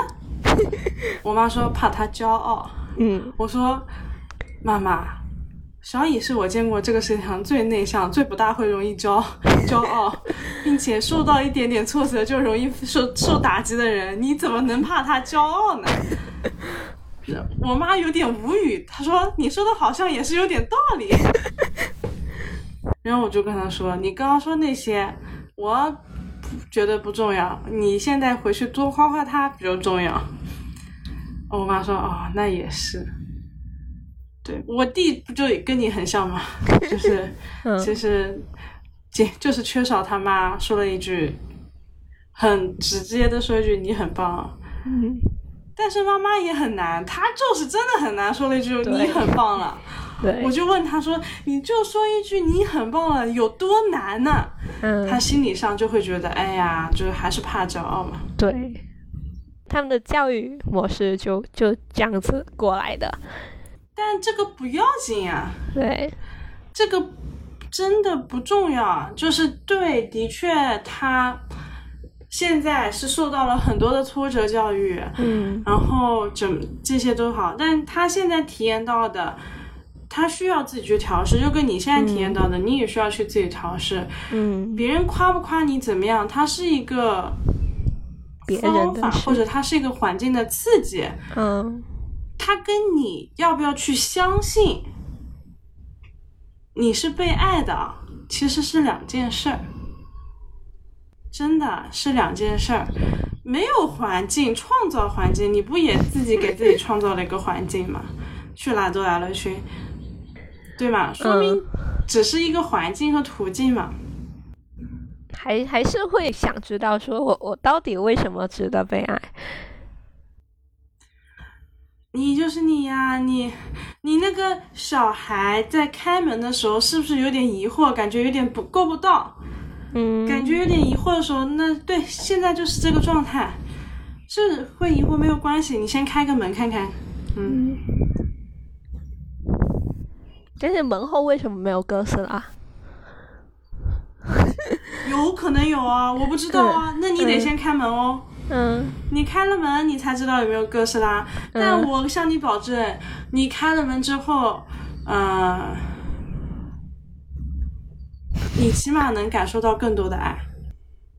我妈说怕他骄傲。嗯我说：“妈妈，小乙是我见过这个世界上最内向、最不大会容易骄骄傲，并且受到一点点挫折就容易受受打击的人，你怎么能怕他骄傲呢？”我妈有点无语，她说：“你说的好像也是有点道理。”然后我就跟他说：“你刚刚说那些，我觉得不重要，你现在回去多夸夸他比较重要。”我妈说：“哦，那也是。”对我弟不就跟你很像吗？就是 嗯其实就就是缺少他妈说了一句很直接的说一句你很棒，嗯但是妈妈也很难，她就是真的很难说了一句你很棒了。对我就问他说：“你就说一句你很棒了，有多难呢？”嗯他心理上就会觉得，哎呀，就是还是怕骄傲嘛。对，他们的教育模式就就这样子过来的。但这个不要紧呀、对，这个真的不重要啊。就是对，的确他现在是受到了很多的挫折教育，嗯然后整这些都好，但他现在体验到的。他需要自己去调试，就跟你现在体验到的，你也需要去自己调试。嗯，别人夸不夸你怎么样，它是一个别人方法，的或者它是一个环境的刺激，嗯它跟你要不要去相信你是被爱的，其实是两件事儿，真的是两件事儿。没有环境，创造环境，你不也自己给自己创造了一个环境吗？去哪都来了去，对嘛？说明只是一个环境和途径嘛。还还是会想知道，说我我到底为什么值得被爱？你就是你呀、你你那个小孩在开门的时候，是不是有点疑惑，感觉有点不够不到，嗯，感觉有点疑惑的时候，那对，现在就是这个状态，是会疑惑没有关系，你先开个门看看，嗯，但是门后为什么没有哥斯拉？有可能有啊，我不知道啊，那你得先开门哦。嗯你开了门，你才知道有没有哥斯拉。但嗯我向你保证，你开了门之后，呃，你起码能感受到更多的爱。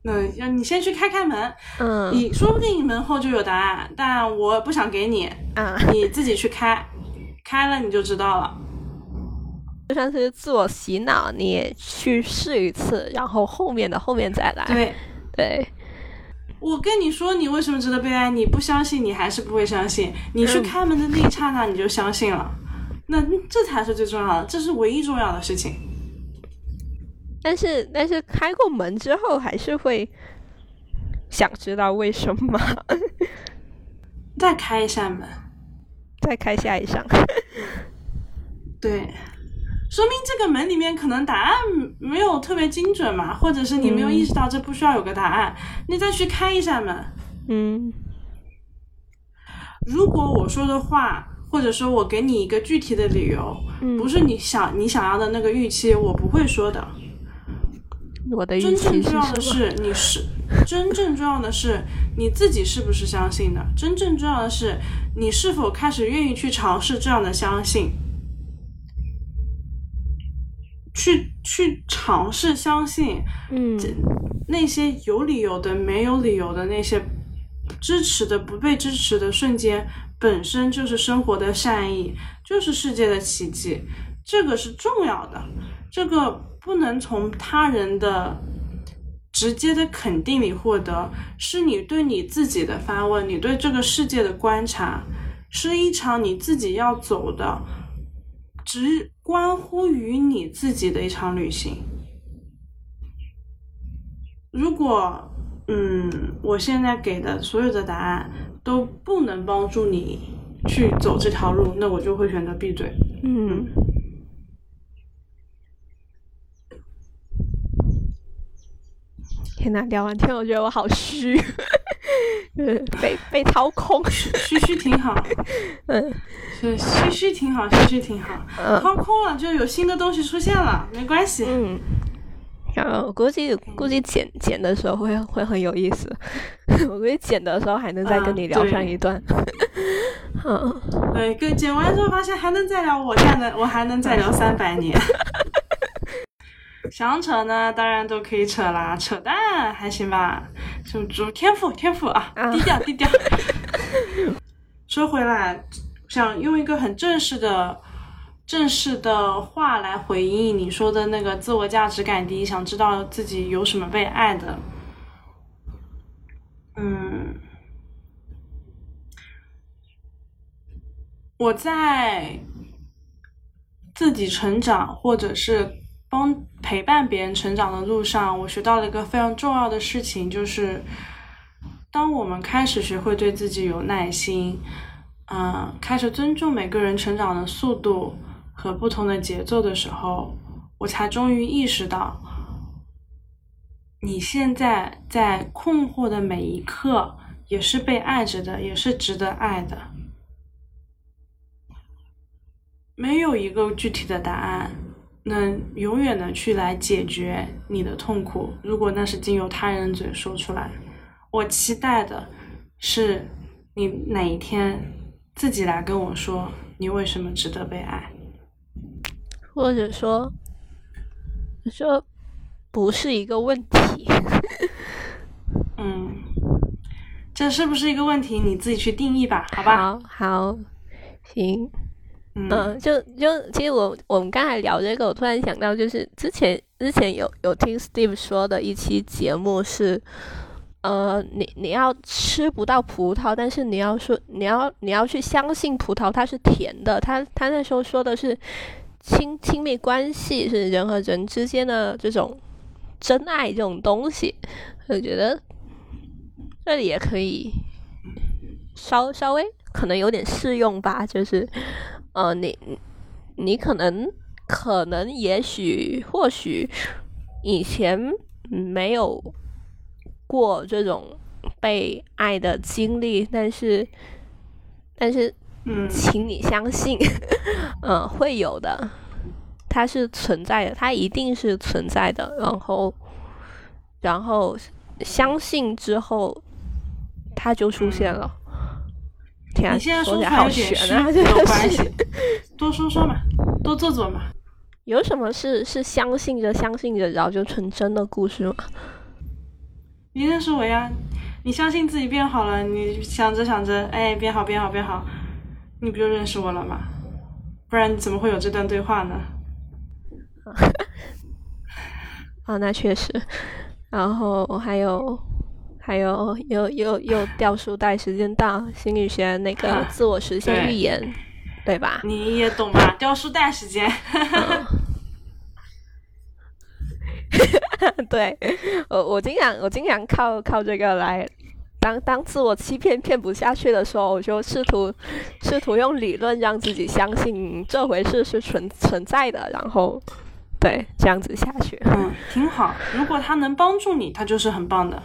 那要你先去开开门，嗯你说不定门后就有答案，但我不想给你，啊，你自己去开，开了你就知道了。就算是自我洗脑，你也去试一次，然后后面的后面再来。对，对，我跟你说，你为什么值得被爱？你不相信，你还是不会相信。你去嗯开门的那一刹那，你就相信了。那这才是最重要的，这是唯一重要的事情。但是但是开过门之后，还是会想知道为什么，再开一扇门，再开下一扇。对，说明这个门里面可能答案没有特别精准嘛，或者是你没有嗯意识到这不需要有个答案，你再去开一扇门。嗯如果我说的话，或者说我给你一个具体的理由，嗯不是你想你想要的那个预期，我不会说的。我的预真正重要的？是你是，真正重要的是你自己是不是相信的，真正重要的是你是否开始愿意去尝试这样的相信，去去尝试相信嗯那些有理由的、没有理由的那些支持的、不被支持的瞬间，本身就是生活的善意，就是世界的奇迹，这个是重要的。这个不能从他人的直接的肯定里获得，是你对你自己的发问，你对这个世界的观察，是一场你自己要走的，只关乎于你自己的一场旅行。如果嗯，我现在给的所有的答案都不能帮助你去走这条路，那我就会选择闭嘴。嗯，天呐，聊完天我觉得我好虚，呃 被被掏空。嘘嘘挺好，嗯是嘘嘘挺好，嘘嘘挺好。嗯掏空了就有新的东西出现了，没关系。嗯，然后估计估计剪剪的时候会会很有意思，我估计剪的时候还能再跟你聊上一段。嗯，对，跟剪完之后发现还能再聊，我再能我还能再聊三百年。想扯呢，当然都可以扯啦，扯淡还行吧，就就天赋天赋啊，啊低调低调。说回来，想用一个很正式的、正式的话来回应你说的那个自我价值感低，想知道自己有什么被爱的。嗯，我在自己成长，或者是帮陪伴别人成长的路上，我学到了一个非常重要的事情，就是当我们开始学会对自己有耐心，嗯、开始尊重每个人成长的速度和不同的节奏的时候，我才终于意识到，你现在在困惑的每一刻，也是被爱着的，也是值得爱的。没有一个具体的答案能永远的去来解决你的痛苦。如果那是经由他人嘴说出来，我期待的是你哪一天自己来跟我说，你为什么值得被爱。或者说说不是一个问题。嗯，这是不是一个问题？你自己去定义吧，好吧？好好，行。嗯，就就其实我我们刚才聊这个，我突然想到，就是之前之前有有听 Steve 说的一期节目是，呃，你你要吃不到葡萄，但是你要说你要你要去相信葡萄它是甜的。他他那时候说的是亲亲密关系是人和人之间的这种真爱这种东西，我觉得这里也可以稍稍微可能有点适用吧，就是。呃，你你可能可能也许或许以前没有过这种被爱的经历，但是但是嗯请你相信，嗯，会有的，它是存在的，它一定是存在的。然后然后相信之后，它就出现了。天啊，你现在说点好悬啊！虚没有关系，多说说嘛，多做做嘛。有什么是是相信着相信着，然后就成真的故事吗？你认识我呀？你相信自己变好了，你想着想着，哎，变好变好变好，你不就认识我了吗？不然怎么会有这段对话呢？啊，那确实。然后还有还有又又又掉书袋，时间到，心理学那个啊自我实现预言，对吧？你也懂吧？掉书袋时间，对，我我经常我经常靠靠这个来，当当自我欺骗骗不下去的时候，我就试图试图用理论让自己相信这回事是存存在的，然后对这样子下去。嗯，挺好。如果他能帮助你，他就是很棒的。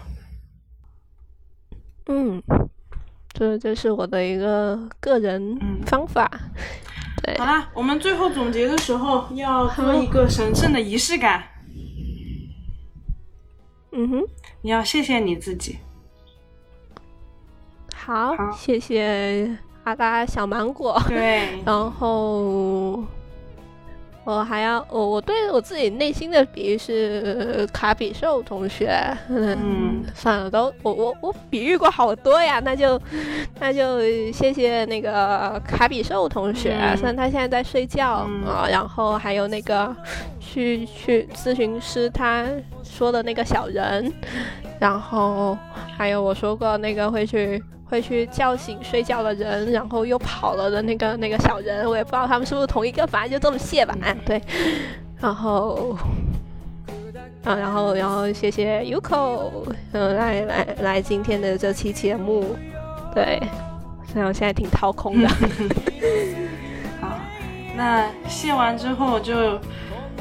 嗯，这这是我的一个个人方法。对，好啦，我们最后总结的时候要做一个神圣的仪式感。嗯哼，你要谢谢你自己。好，谢谢阿达小芒果。对，然后。我还要我我对我自己内心的比喻是卡比兽同学，嗯，算了，都我我我比喻过好多呀，那就 那就谢谢那个卡比兽同学，虽然他现在在睡觉啊，然后还有那个去去咨询师他说的那个小人，然后还有我说过那个会去。会去叫醒睡觉的人，然后又跑了的那个那个小人，我也不知道他们是不是同一个，反正就这么谢吧。对，然后，啊，然后然后谢谢 Uko，嗯，来来来今天的这期节目，对，虽然我现在挺掏空的。好，那谢完之后就。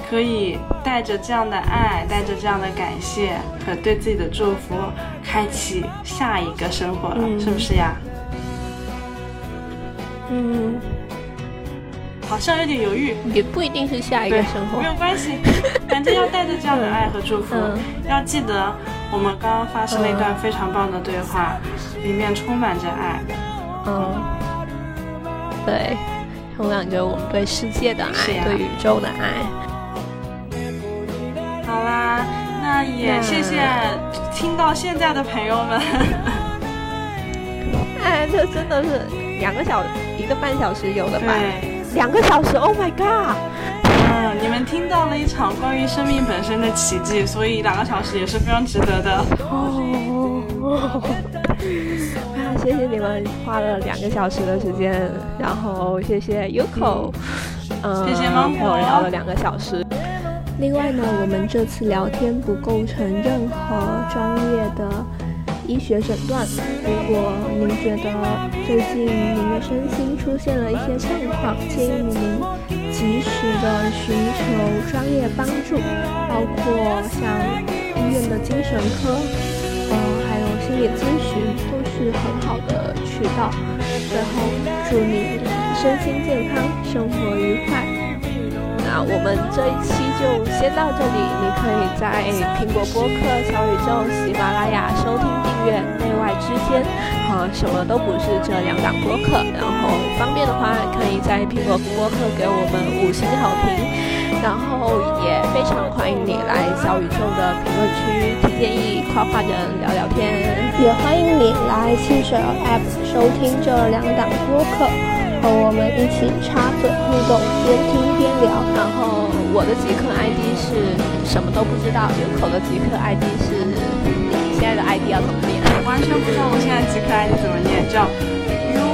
可以带着这样的爱，带着这样的感谢和对自己的祝福，开启下一个生活了，是不是呀？嗯，好像有点犹豫，也不一定是下一个生活，没有关系，反正要带着这样的爱和祝福。要记得，我们刚刚发生了一段非常棒的对话，里面充满着爱。嗯，对，充满着我们对世界的爱，对宇宙的爱。好啦，那也谢谢听到现在的朋友们。哎，这真的是两个小一个半小时有的吧？两个小时，Oh my god！嗯，你们听到了一场关于生命本身的奇迹，所以两个小时也是非常值得的。哦，啊，谢谢你们花了两个小时的时间，然后谢谢 Yuko，嗯，谢谢芒果聊了两个小时。另外呢，我们这次聊天不构成任何专业的医学诊断。如果您觉得最近您的身心出现了一些状况，建议您及时的寻求专业帮助，包括像医院的精神科，呃，还有心理咨询，都是很好的渠道。最后，祝你身心健康，生活愉快。我们这一期就先到这里。你可以在苹果播客、小宇宙、喜马拉雅收听订阅《内外之间》，啊，什么都不是这两档播客。然后方便的话，可以在苹果播客给我们五星好评。然后也非常欢迎你来小宇宙的评论区提建议、夸夸人、聊聊天。也欢迎你来汽水 App 收听这两档播客。和我们一起插嘴互动，边听边聊。然后我的极客 ID 是什么都不知道，有口的极客 ID 是你现在的 ID 要怎么念？完全不知道我现在极客 ID 怎么念，叫 U